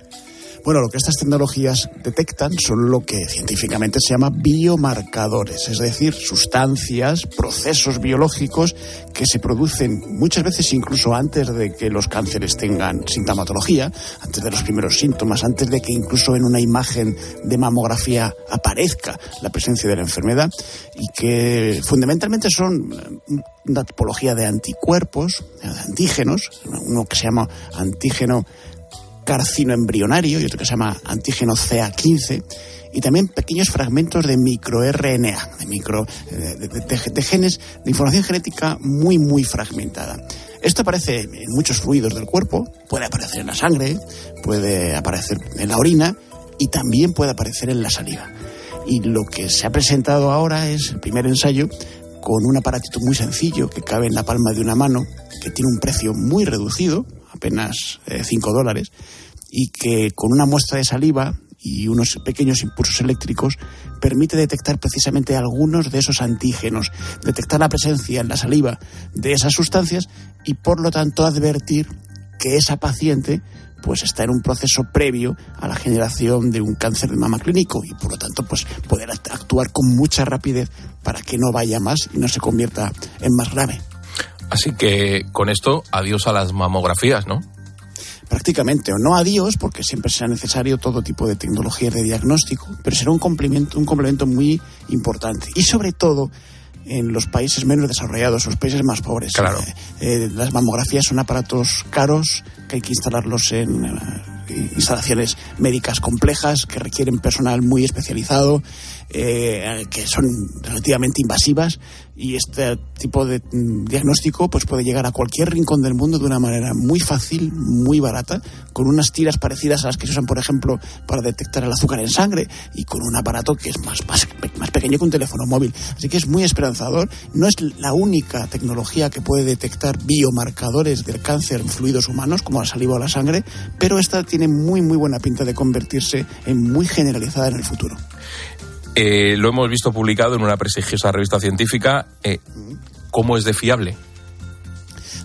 Bueno, lo que estas tecnologías detectan son lo que científicamente se llama biomarcadores, es decir, sustancias, procesos biológicos que se producen muchas veces incluso antes de que los cánceres tengan sintomatología, antes de los primeros síntomas, antes de que incluso en una imagen de mamografía aparezca la presencia de la enfermedad y que fundamentalmente son una tipología de anticuerpos, de antígenos, uno que se llama antígeno carcino embrionario y otro que se llama antígeno CA15 y también pequeños fragmentos de microRNA, de, micro, de, de, de, genes, de información genética muy, muy fragmentada. Esto aparece en muchos fluidos del cuerpo, puede aparecer en la sangre, puede aparecer en la orina y también puede aparecer en la saliva. Y lo que se ha presentado ahora es el primer ensayo con un aparatito muy sencillo que cabe en la palma de una mano, que tiene un precio muy reducido, apenas 5 eh, dólares, y que con una muestra de saliva y unos pequeños impulsos eléctricos permite detectar precisamente algunos de esos antígenos, detectar la presencia en la saliva de esas sustancias y por lo tanto advertir que esa paciente pues está en un proceso previo a la generación de un cáncer de mama clínico y por lo tanto pues poder actuar con mucha rapidez para que no vaya más y no se convierta en más grave. Así que con esto, adiós a las mamografías, ¿no? prácticamente, o no adiós, porque siempre será necesario todo tipo de tecnologías de diagnóstico, pero será un complemento, un complemento muy importante. Y sobre todo en los países menos desarrollados, los países más pobres. Claro. Eh, eh, las mamografías son aparatos caros que hay que instalarlos en eh, instalaciones médicas complejas que requieren personal muy especializado, eh, que son relativamente invasivas y este tipo de mm, diagnóstico pues puede llegar a cualquier rincón del mundo de una manera muy fácil, muy barata, con unas tiras parecidas a las que se usan, por ejemplo, para detectar el azúcar en sangre y con un aparato que es más, más, más pequeño que un teléfono móvil. Así que es muy esperanzador. No es la única tecnología que puede detectar biomarcadores del cáncer en fluidos humanos, como la saliva o la sangre, pero esta tiene muy, muy buena pinta de convertirse en muy generalizada en el futuro. Eh, lo hemos visto publicado en una prestigiosa revista científica. Eh, ¿Cómo es de fiable?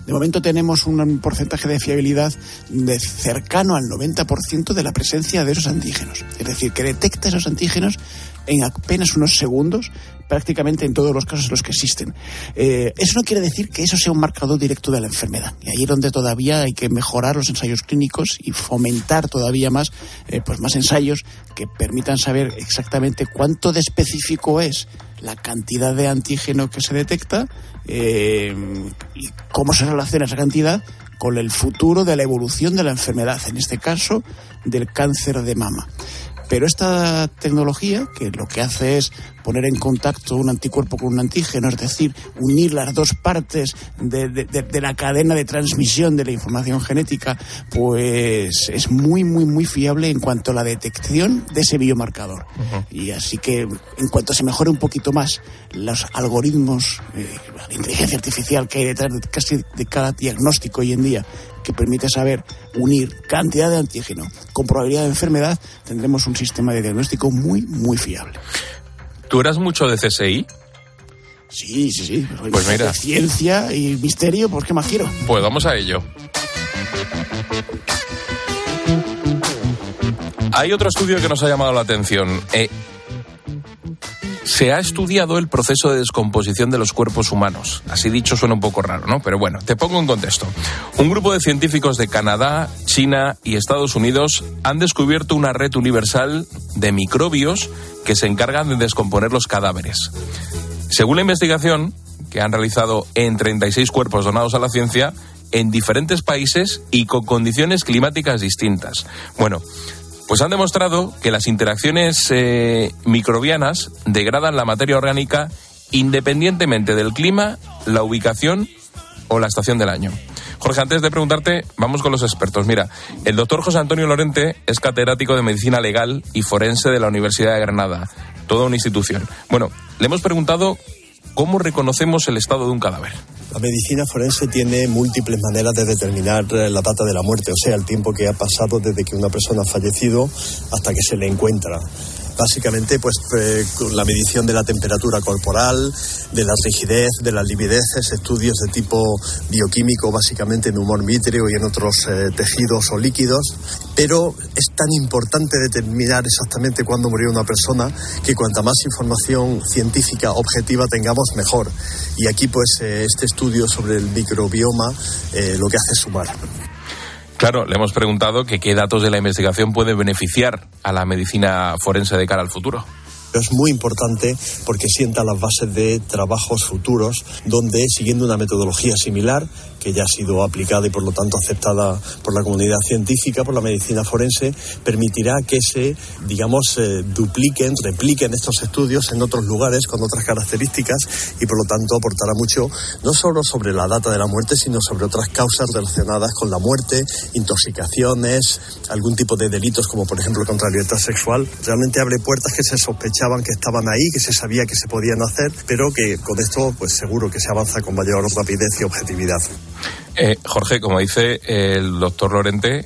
De momento tenemos un porcentaje de fiabilidad de cercano al 90% de la presencia de esos antígenos. Es decir, que detecta esos antígenos en apenas unos segundos prácticamente en todos los casos en los que existen. Eh, eso no quiere decir que eso sea un marcador directo de la enfermedad. Y ahí es donde todavía hay que mejorar los ensayos clínicos y fomentar todavía más, eh, pues más ensayos que permitan saber exactamente cuánto de específico es la cantidad de antígeno que se detecta eh, y cómo se relaciona esa cantidad con el futuro de la evolución de la enfermedad, en este caso del cáncer de mama. Pero esta tecnología, que lo que hace es poner en contacto un anticuerpo con un antígeno, es decir, unir las dos partes de, de, de, la cadena de transmisión de la información genética, pues es muy, muy, muy fiable en cuanto a la detección de ese biomarcador. Uh -huh. Y así que en cuanto se mejore un poquito más los algoritmos, eh, la inteligencia artificial que hay detrás de casi de cada diagnóstico hoy en día, que permite saber unir cantidad de antígeno con probabilidad de enfermedad, tendremos un sistema de diagnóstico muy, muy fiable. ¿Tú eras mucho de CSI? Sí, sí, sí. Pues mira. Ciencia y misterio, pues qué más quiero. Pues vamos a ello. Hay otro estudio que nos ha llamado la atención. Eh, se ha estudiado el proceso de descomposición de los cuerpos humanos. Así dicho suena un poco raro, ¿no? Pero bueno, te pongo en contexto. Un grupo de científicos de Canadá, China y Estados Unidos han descubierto una red universal de microbios que se encargan de descomponer los cadáveres. Según la investigación, que han realizado en 36 cuerpos donados a la ciencia, en diferentes países y con condiciones climáticas distintas. Bueno, pues han demostrado que las interacciones eh, microbianas degradan la materia orgánica independientemente del clima, la ubicación o la estación del año. Jorge, antes de preguntarte, vamos con los expertos. Mira, el doctor José Antonio Lorente es catedrático de Medicina Legal y Forense de la Universidad de Granada, toda una institución. Bueno, le hemos preguntado cómo reconocemos el estado de un cadáver. La medicina forense tiene múltiples maneras de determinar eh, la data de la muerte, o sea, el tiempo que ha pasado desde que una persona ha fallecido hasta que se le encuentra básicamente pues eh, la medición de la temperatura corporal, de la rigidez, de las livideces, estudios de tipo bioquímico básicamente en humor vítreo y en otros eh, tejidos o líquidos, pero es tan importante determinar exactamente cuándo murió una persona que cuanta más información científica objetiva tengamos mejor. Y aquí pues eh, este estudio sobre el microbioma lo que hace es sumar. Claro, le hemos preguntado que qué datos de la investigación pueden beneficiar a la medicina forense de cara al futuro. Es muy importante porque sienta las bases de trabajos futuros donde, siguiendo una metodología similar, que ya ha sido aplicada y por lo tanto aceptada por la comunidad científica, por la medicina forense, permitirá que se, digamos, eh, dupliquen, repliquen estos estudios en otros lugares con otras características y por lo tanto aportará mucho no solo sobre la data de la muerte, sino sobre otras causas relacionadas con la muerte, intoxicaciones, algún tipo de delitos como por ejemplo contra la libertad sexual. Realmente abre puertas que se sospechaban que estaban ahí, que se sabía que se podían hacer, pero que con esto pues seguro que se avanza con mayor rapidez y objetividad. Eh, Jorge, como dice el doctor Lorente,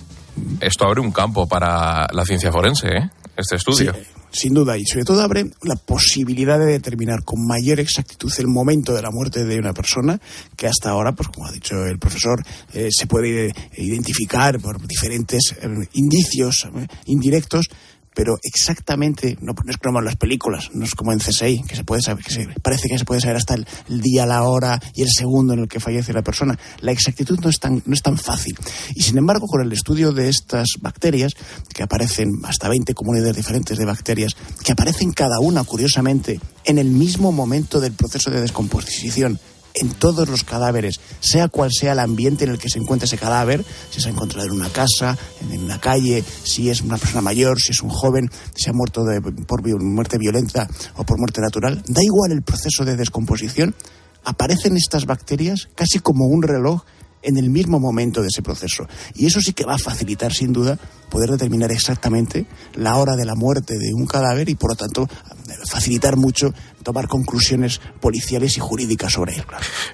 esto abre un campo para la ciencia forense, ¿eh? este estudio. sin duda, y sobre todo abre la posibilidad de determinar con mayor exactitud el momento de la muerte de una persona, que hasta ahora, pues como ha dicho el profesor, eh, se puede identificar por diferentes indicios indirectos pero exactamente, no, es como en las películas, no es como en CSI, que se puede saber, que se, parece que se puede saber hasta el, día, la hora y el segundo en el que fallece la persona. La exactitud no es, tan, no es tan fácil. Y sin embargo, con el estudio de estas bacterias, que aparecen hasta 20 comunidades diferentes de bacterias, que aparecen cada una, curiosamente, en el mismo momento del proceso de descomposición, en todos los cadáveres, sea cual sea el ambiente en el que se encuentra ese cadáver, si se ha encontrado en una casa, en una calle, si es una persona mayor, si es un joven, si ha muerto de, por muerte violenta o por muerte natural, da igual el proceso de descomposición, aparecen estas bacterias casi como un reloj en el mismo momento de ese proceso. Y eso sí que va a facilitar, sin duda, poder determinar exactamente la hora de la muerte de un cadáver y, por lo tanto, facilitar mucho tomar conclusiones policiales y jurídicas sobre él.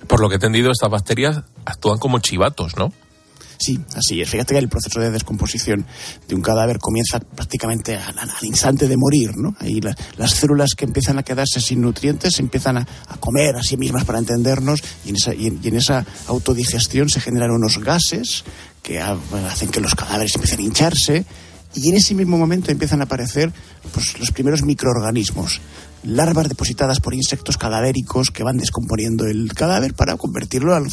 Por lo que he entendido, estas bacterias actúan como chivatos, ¿no? Sí, así es. Fíjate que el proceso de descomposición de un cadáver comienza prácticamente al, instante de morir, ¿no? Ahí las células que empiezan a quedarse sin nutrientes empiezan a, comer a sí mismas para entendernos y en, esa, y en esa autodigestión se generan unos gases que hacen que los cadáveres empiecen a hincharse y en ese mismo momento empiezan a aparecer pues, los primeros microorganismos, larvas depositadas por insectos cadavéricos que van descomponiendo el cadáver para convertirlo al,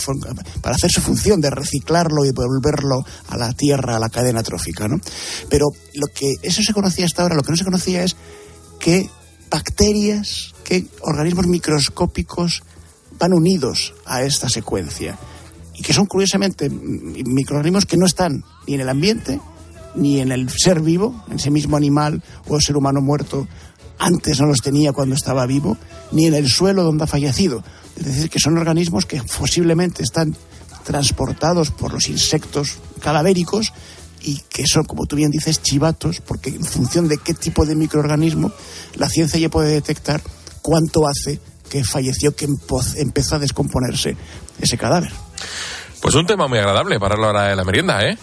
para hacer su función de reciclarlo y devolverlo a la tierra, a la cadena trófica, ¿no? Pero lo que eso se conocía hasta ahora, lo que no se conocía es que bacterias, que organismos microscópicos van unidos a esta secuencia y que son curiosamente microorganismos que no están ni en el ambiente ni en el ser vivo, en ese mismo animal o ser humano muerto, antes no los tenía cuando estaba vivo, ni en el suelo donde ha fallecido. Es decir, que son organismos que posiblemente están transportados por los insectos cadavéricos y que son, como tú bien dices, chivatos, porque en función de qué tipo de microorganismo, la ciencia ya puede detectar cuánto hace que falleció, que empezó a descomponerse ese cadáver. Pues un tema muy agradable para la hora de la merienda, ¿eh?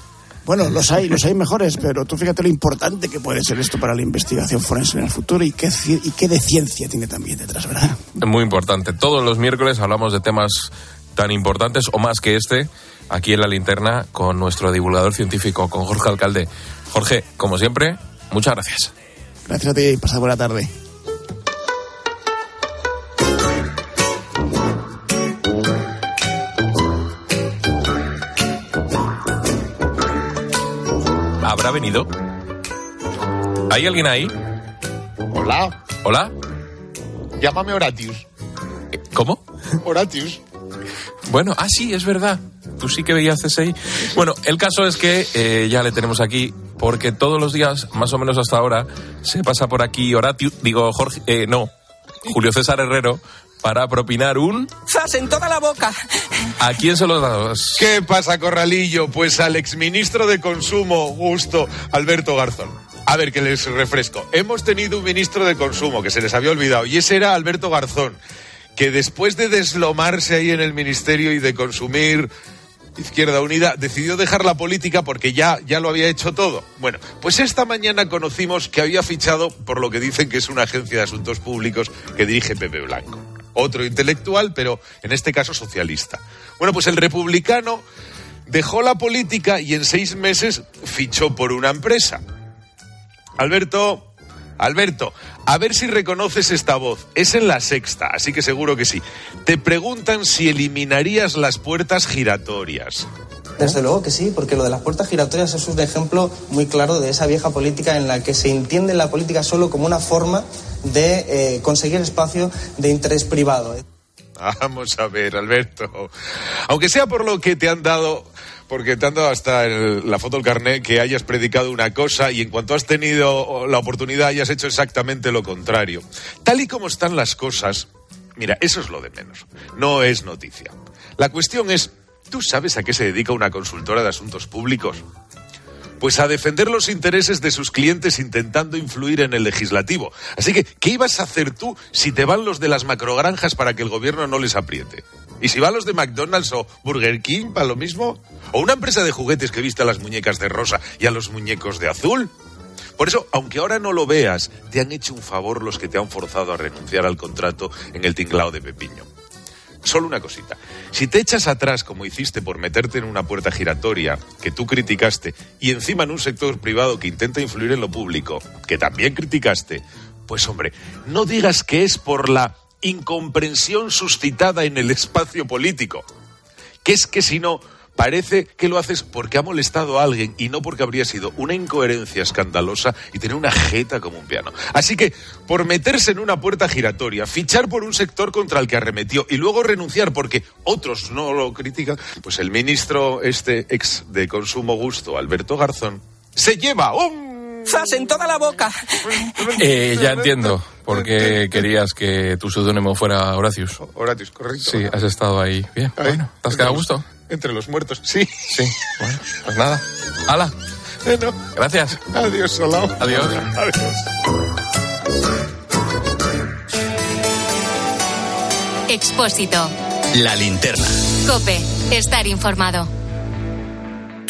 Bueno, los hay, los hay mejores, pero tú fíjate lo importante que puede ser esto para la investigación forense en el futuro y qué, y qué de ciencia tiene también detrás, ¿verdad? Muy importante. Todos los miércoles hablamos de temas tan importantes o más que este aquí en la linterna con nuestro divulgador científico, con Jorge Alcalde. Jorge, como siempre, muchas gracias. Gracias a ti y pasa buena tarde. Habrá venido? ¿Hay alguien ahí? Hola. ¿Hola? Llámame Horatius. ¿Cómo? Horatius. Bueno, ah, sí, es verdad. Tú sí que veías CSI. Bueno, el caso es que eh, ya le tenemos aquí, porque todos los días, más o menos hasta ahora, se pasa por aquí Horatius, digo Jorge, eh, no, Julio César Herrero, para propinar un... ¡Zas en toda la boca! ¿A quién se lo das? ¿Qué pasa, Corralillo? Pues al exministro de Consumo, justo, Alberto Garzón. A ver, que les refresco. Hemos tenido un ministro de Consumo que se les había olvidado y ese era Alberto Garzón, que después de deslomarse ahí en el ministerio y de consumir Izquierda Unida decidió dejar la política porque ya, ya lo había hecho todo. Bueno, pues esta mañana conocimos que había fichado por lo que dicen que es una agencia de asuntos públicos que dirige Pepe Blanco. Otro intelectual, pero en este caso socialista. Bueno, pues el republicano dejó la política y en seis meses fichó por una empresa. Alberto, Alberto, a ver si reconoces esta voz. Es en la sexta, así que seguro que sí. Te preguntan si eliminarías las puertas giratorias. Desde luego que sí, porque lo de las puertas giratorias es un ejemplo muy claro de esa vieja política en la que se entiende la política solo como una forma de eh, conseguir espacio de interés privado. Vamos a ver, Alberto. Aunque sea por lo que te han dado, porque te han dado hasta el- la foto del carnet que hayas predicado una cosa y en cuanto has tenido la oportunidad hayas hecho exactamente lo contrario. Tal y como están las cosas, mira, eso es lo de menos. No es noticia. La cuestión es, ¿tú sabes a qué se dedica una consultora de asuntos públicos? Pues a defender los intereses de sus clientes intentando influir en el legislativo. Así que, ¿qué ibas a hacer tú si te van los de las macrogranjas para que el gobierno no les apriete? ¿Y si van los de McDonald's o Burger King para lo mismo? ¿O una empresa de juguetes que viste a las muñecas de rosa y a los muñecos de azul? Por eso, aunque ahora no lo veas, te han hecho un favor los que te han forzado a renunciar al contrato en el tinglao de Pepiño. Solo una cosita. Si te echas atrás como hiciste por meterte en una puerta giratoria que tú criticaste y encima en un sector privado que intenta influir en lo público que también criticaste, pues hombre, no digas que es por la incomprensión suscitada en el espacio político. Que es que si no, parece que lo haces porque ha molestado a alguien y no porque habría sido una incoherencia escandalosa y tener una jeta como un piano. Así que, por meterse en una puerta giratoria, fichar por un sector contra el que arremetió y luego renunciar porque otros no lo critican, pues el ministro este ex de Consumo Gusto, Alberto Garzón, se lleva un... ¡Zas en toda la boca! Eh, ya entiendo por qué querías que tu seudónimo fuera Horatius. Horatius, correcto. Sí, has estado ahí. Bien, Ahí, bueno, ¿te has quedado a gusto? Entre los muertos, sí. Sí, bueno, pues nada. ¡Hala! Bueno, Gracias. adiós, Solao. Adiós. Adiós. Expósito. La linterna. Cope. Estar informado.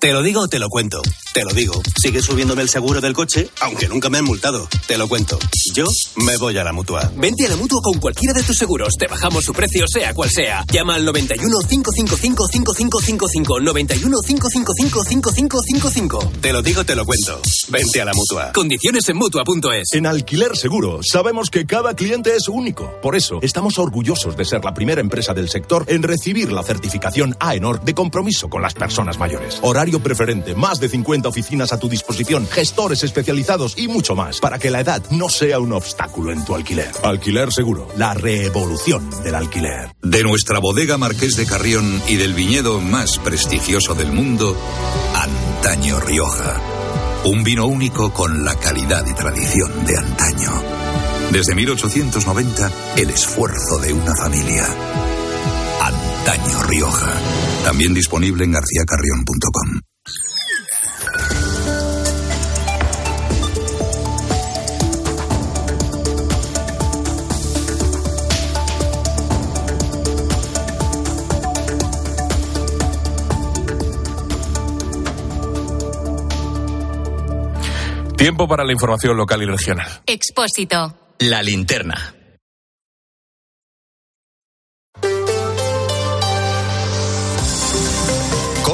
Te lo digo o te lo cuento. Te lo digo. Sigue subiéndome el seguro del coche, aunque nunca me han multado. Te lo cuento. Yo me voy a la mutua. Vente a la mutua con cualquiera de tus seguros. Te bajamos su precio, sea cual sea. Llama al 91 555 5555. 91 555 5555. Te lo digo, te lo cuento. Vente a la mutua. Condiciones en mutua.es. En Alquiler Seguro sabemos que cada cliente es único. Por eso estamos orgullosos de ser la primera empresa del sector en recibir la certificación AENOR de compromiso con las personas mayores. Horario preferente, más de 50 oficinas a tu disposición, gestores especializados y mucho más para que la edad no sea un obstáculo en tu alquiler. Alquiler Seguro, la revolución del alquiler. De nuestra bodega Marqués de Carrión y del viñedo más prestigioso del mundo, Antaño Rioja. Un vino único con la calidad y tradición de antaño. Desde 1890, el esfuerzo de una familia. Antaño Rioja. También disponible en garcíacarrión.com. Tiempo para la información local y regional. Expósito. La linterna.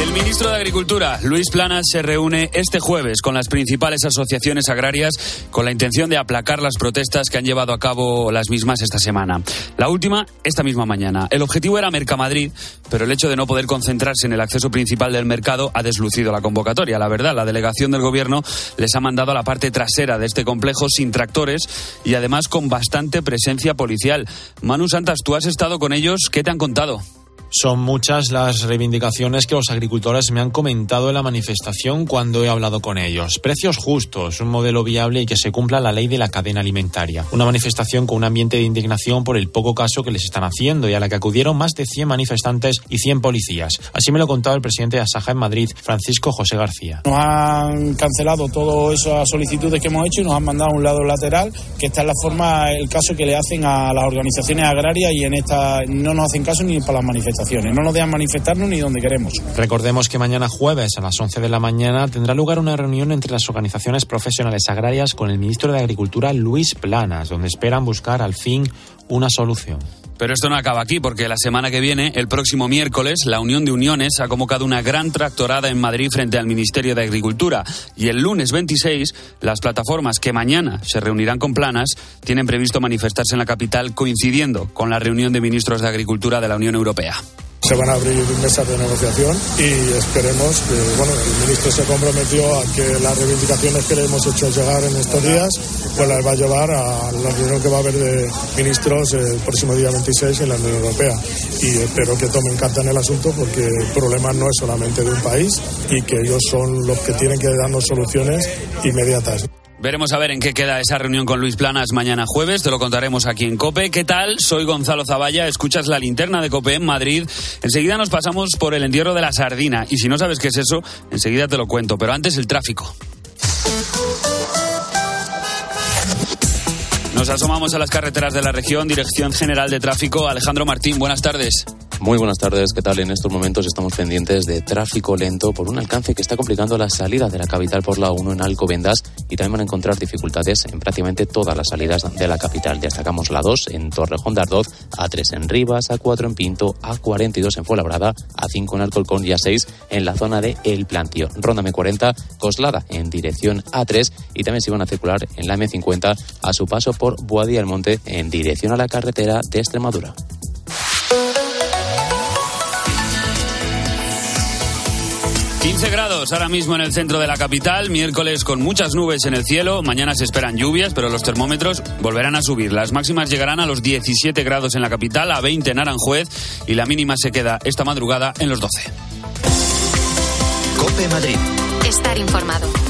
El ministro de Agricultura, Luis Planas, se reúne este jueves con las principales asociaciones agrarias con la intención de aplacar las protestas que han llevado a cabo las mismas esta semana. La última, esta misma mañana. El objetivo era Mercamadrid, pero el hecho de no poder concentrarse en el acceso principal del mercado ha deslucido la convocatoria. La verdad, la delegación del gobierno les ha mandado a la parte trasera de este complejo sin tractores y además con bastante presencia policial. Manu Santas, tú has estado con ellos, ¿qué te han contado? Son muchas las reivindicaciones que los agricultores me han comentado en la manifestación cuando he hablado con ellos. Precios justos, un modelo viable y que se cumpla la ley de la cadena alimentaria. Una manifestación con un ambiente de indignación por el poco caso que les están haciendo y a la que acudieron más de 100 manifestantes y 100 policías. Así me lo contaba el presidente de Asaja en Madrid, Francisco José García. Nos han cancelado todas esas solicitudes que hemos hecho y nos han mandado a un lado lateral, que está en la forma, el caso que le hacen a las organizaciones agrarias y en esta no nos hacen caso ni para las manifestaciones. No nos dejan manifestarnos ni donde queremos. Recordemos que mañana jueves a las 11 de la mañana tendrá lugar una reunión entre las organizaciones profesionales agrarias con el ministro de Agricultura Luis Planas, donde esperan buscar al fin una solución. Pero esto no acaba aquí, porque la semana que viene, el próximo miércoles, la Unión de Uniones ha convocado una gran tractorada en Madrid frente al Ministerio de Agricultura. Y el lunes 26, las plataformas que mañana se reunirán con planas tienen previsto manifestarse en la capital coincidiendo con la reunión de ministros de Agricultura de la Unión Europea. Se van a abrir mesas de negociación y esperemos que, bueno, el ministro se comprometió a que las reivindicaciones que le hemos hecho llegar en estos días, pues las va a llevar a la reunión que va a haber de ministros el próximo día 26 en la Unión Europea. Y espero que tomen carta en el asunto porque el problema no es solamente de un país y que ellos son los que tienen que darnos soluciones inmediatas. Veremos a ver en qué queda esa reunión con Luis Planas mañana jueves, te lo contaremos aquí en COPE. ¿Qué tal? Soy Gonzalo Zavalla, escuchas la linterna de COPE en Madrid. Enseguida nos pasamos por el entierro de la sardina y si no sabes qué es eso, enseguida te lo cuento, pero antes el tráfico. Nos asomamos a las carreteras de la región, Dirección General de Tráfico. Alejandro Martín, buenas tardes. Muy buenas tardes, ¿qué tal? En estos momentos estamos pendientes de tráfico lento por un alcance que está complicando la salida de la capital por la 1 en Alcobendas y también van a encontrar dificultades en prácticamente todas las salidas de la capital. Destacamos la 2 en Torrejón de Ardoz, A3 en Rivas, A4 en Pinto, A42 en Fuenlabrada, A5 en Alcolcón y A6 en la zona de El Plantío. Ronda M40, Coslada en dirección A3 y también se van a circular en la M50 a su paso por Boadía del Monte en dirección a la carretera de Extremadura. 15 grados ahora mismo en el centro de la capital, miércoles con muchas nubes en el cielo, mañana se esperan lluvias, pero los termómetros volverán a subir. Las máximas llegarán a los 17 grados en la capital, a 20 en Aranjuez y la mínima se queda esta madrugada en los 12. Cope Madrid. Estar informado.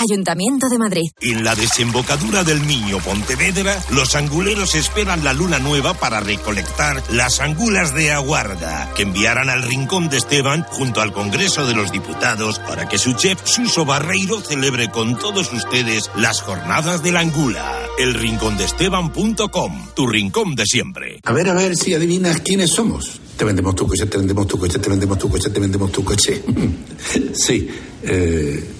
Ayuntamiento de Madrid. En la desembocadura del Niño Pontevedra, los anguleros esperan la luna nueva para recolectar las angulas de aguarda, que enviarán al Rincón de Esteban junto al Congreso de los Diputados para que su chef Suso Barreiro celebre con todos ustedes las jornadas de la angula. Elrincondeesteban.com, tu rincón de siempre. A ver, a ver si adivinas quiénes somos. Te vendemos tu coche, te vendemos tu coche, te vendemos tu coche, te vendemos tu coche. sí, eh,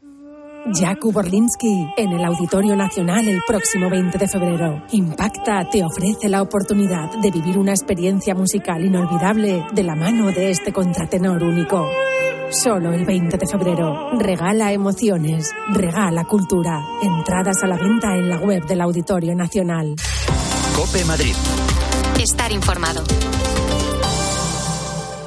Jakub Orlinsky en el Auditorio Nacional el próximo 20 de febrero. Impacta te ofrece la oportunidad de vivir una experiencia musical inolvidable de la mano de este contratenor único. Solo el 20 de febrero. Regala emociones, regala cultura. Entradas a la venta en la web del Auditorio Nacional. Cope Madrid. Estar informado.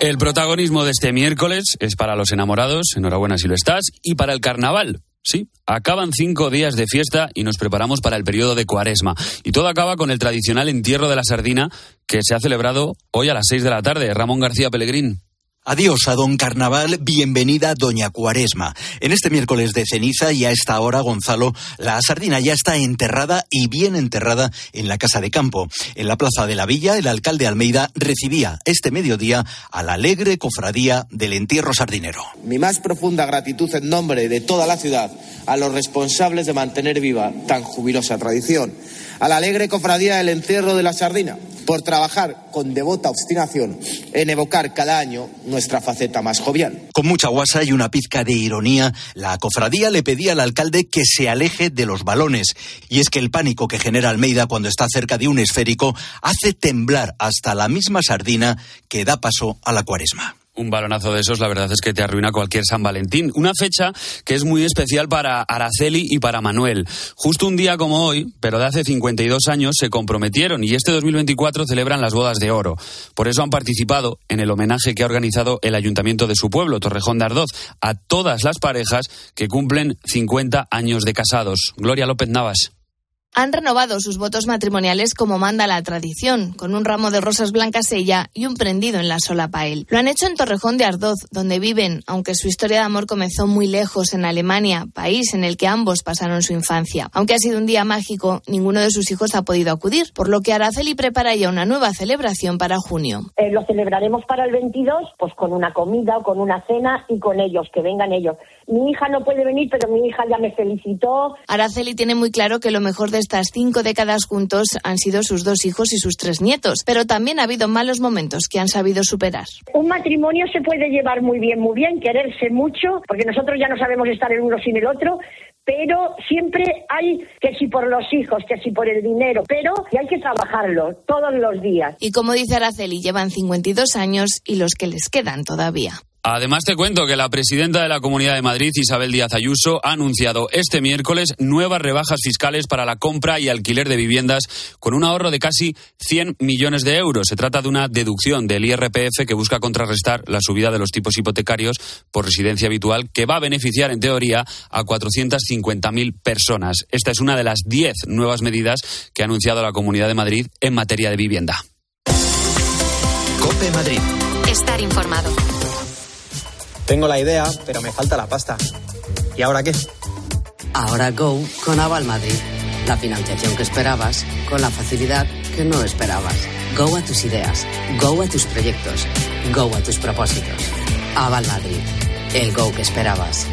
El protagonismo de este miércoles es para los enamorados, enhorabuena si lo estás, y para el carnaval. Sí, acaban cinco días de fiesta y nos preparamos para el periodo de cuaresma. Y todo acaba con el tradicional entierro de la sardina que se ha celebrado hoy a las seis de la tarde. Ramón García Pellegrín. Adiós a Don Carnaval, bienvenida Doña Cuaresma. En este miércoles de ceniza y a esta hora, Gonzalo, la sardina ya está enterrada y bien enterrada en la Casa de Campo. En la Plaza de la Villa, el alcalde Almeida recibía este mediodía a la alegre cofradía del entierro sardinero. Mi más profunda gratitud en nombre de toda la ciudad a los responsables de mantener viva tan jubilosa tradición a la alegre cofradía del entierro de la sardina, por trabajar con devota obstinación en evocar cada año nuestra faceta más jovial. Con mucha guasa y una pizca de ironía, la cofradía le pedía al alcalde que se aleje de los balones. Y es que el pánico que genera Almeida cuando está cerca de un esférico hace temblar hasta la misma sardina que da paso a la cuaresma un balonazo de esos, la verdad es que te arruina cualquier San Valentín. Una fecha que es muy especial para Araceli y para Manuel. Justo un día como hoy, pero de hace 52 años, se comprometieron y este 2024 celebran las bodas de oro. Por eso han participado en el homenaje que ha organizado el ayuntamiento de su pueblo, Torrejón de Ardoz, a todas las parejas que cumplen 50 años de casados. Gloria López Navas han renovado sus votos matrimoniales como manda la tradición, con un ramo de rosas blancas ella y un prendido en la sola pael. Lo han hecho en Torrejón de Ardoz, donde viven, aunque su historia de amor comenzó muy lejos en Alemania, país en el que ambos pasaron su infancia. Aunque ha sido un día mágico, ninguno de sus hijos ha podido acudir, por lo que Araceli prepara ya una nueva celebración para junio. Eh, lo celebraremos para el 22, pues con una comida o con una cena y con ellos, que vengan ellos. Mi hija no puede venir, pero mi hija ya me felicitó. Araceli tiene muy claro que lo mejor de estas cinco décadas juntos han sido sus dos hijos y sus tres nietos, pero también ha habido malos momentos que han sabido superar. Un matrimonio se puede llevar muy bien, muy bien, quererse mucho, porque nosotros ya no sabemos estar el uno sin el otro, pero siempre hay que si por los hijos, que si por el dinero, pero hay que trabajarlo todos los días. Y como dice Araceli, llevan 52 años y los que les quedan todavía. Además te cuento que la presidenta de la Comunidad de Madrid, Isabel Díaz Ayuso, ha anunciado este miércoles nuevas rebajas fiscales para la compra y alquiler de viviendas con un ahorro de casi 100 millones de euros. Se trata de una deducción del IRPF que busca contrarrestar la subida de los tipos hipotecarios por residencia habitual que va a beneficiar en teoría a 450.000 personas. Esta es una de las 10 nuevas medidas que ha anunciado la Comunidad de Madrid en materia de vivienda. Cope Madrid. Estar informado. Tengo la idea, pero me falta la pasta. ¿Y ahora qué? Ahora Go con Aval Madrid. La financiación que esperabas con la facilidad que no esperabas. Go a tus ideas. Go a tus proyectos. Go a tus propósitos. Aval Madrid. El Go que esperabas.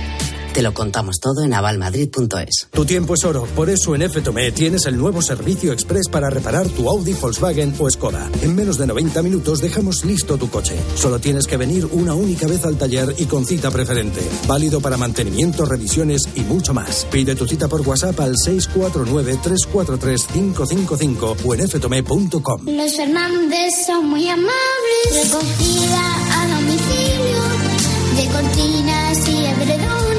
Te lo contamos todo en avalmadrid.es. Tu tiempo es oro, por eso en FTOME tienes el nuevo servicio express para reparar tu Audi, Volkswagen o Skoda. En menos de 90 minutos dejamos listo tu coche. Solo tienes que venir una única vez al taller y con cita preferente. Válido para mantenimiento, revisiones y mucho más. Pide tu cita por WhatsApp al 649-343-555 o en ftome.com. Los Fernández son muy amables. Recogida a domicilio de cortinas y edredones,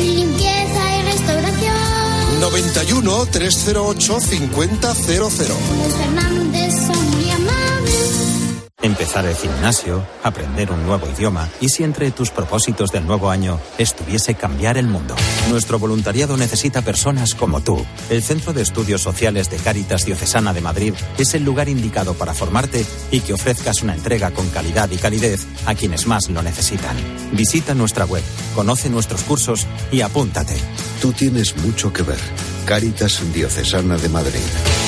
limpieza y restauración. 91 308 5000. Los Fernández. Empezar el gimnasio, aprender un nuevo idioma y si entre tus propósitos del nuevo año estuviese cambiar el mundo. Nuestro voluntariado necesita personas como tú. El Centro de Estudios Sociales de Cáritas Diocesana de Madrid es el lugar indicado para formarte y que ofrezcas una entrega con calidad y calidez a quienes más lo necesitan. Visita nuestra web, conoce nuestros cursos y apúntate. Tú tienes mucho que ver. Cáritas Diocesana de Madrid.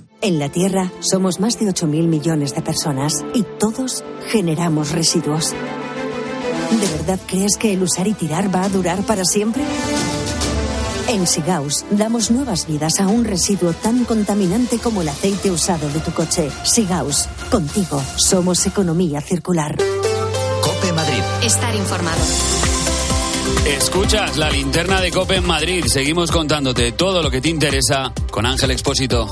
En la Tierra somos más de 8.000 millones de personas y todos generamos residuos. ¿De verdad crees que el usar y tirar va a durar para siempre? En Sigaus damos nuevas vidas a un residuo tan contaminante como el aceite usado de tu coche. Sigaus, contigo somos economía circular. Cope Madrid. Estar informado. Escuchas la linterna de Cope en Madrid. Seguimos contándote todo lo que te interesa con Ángel Expósito.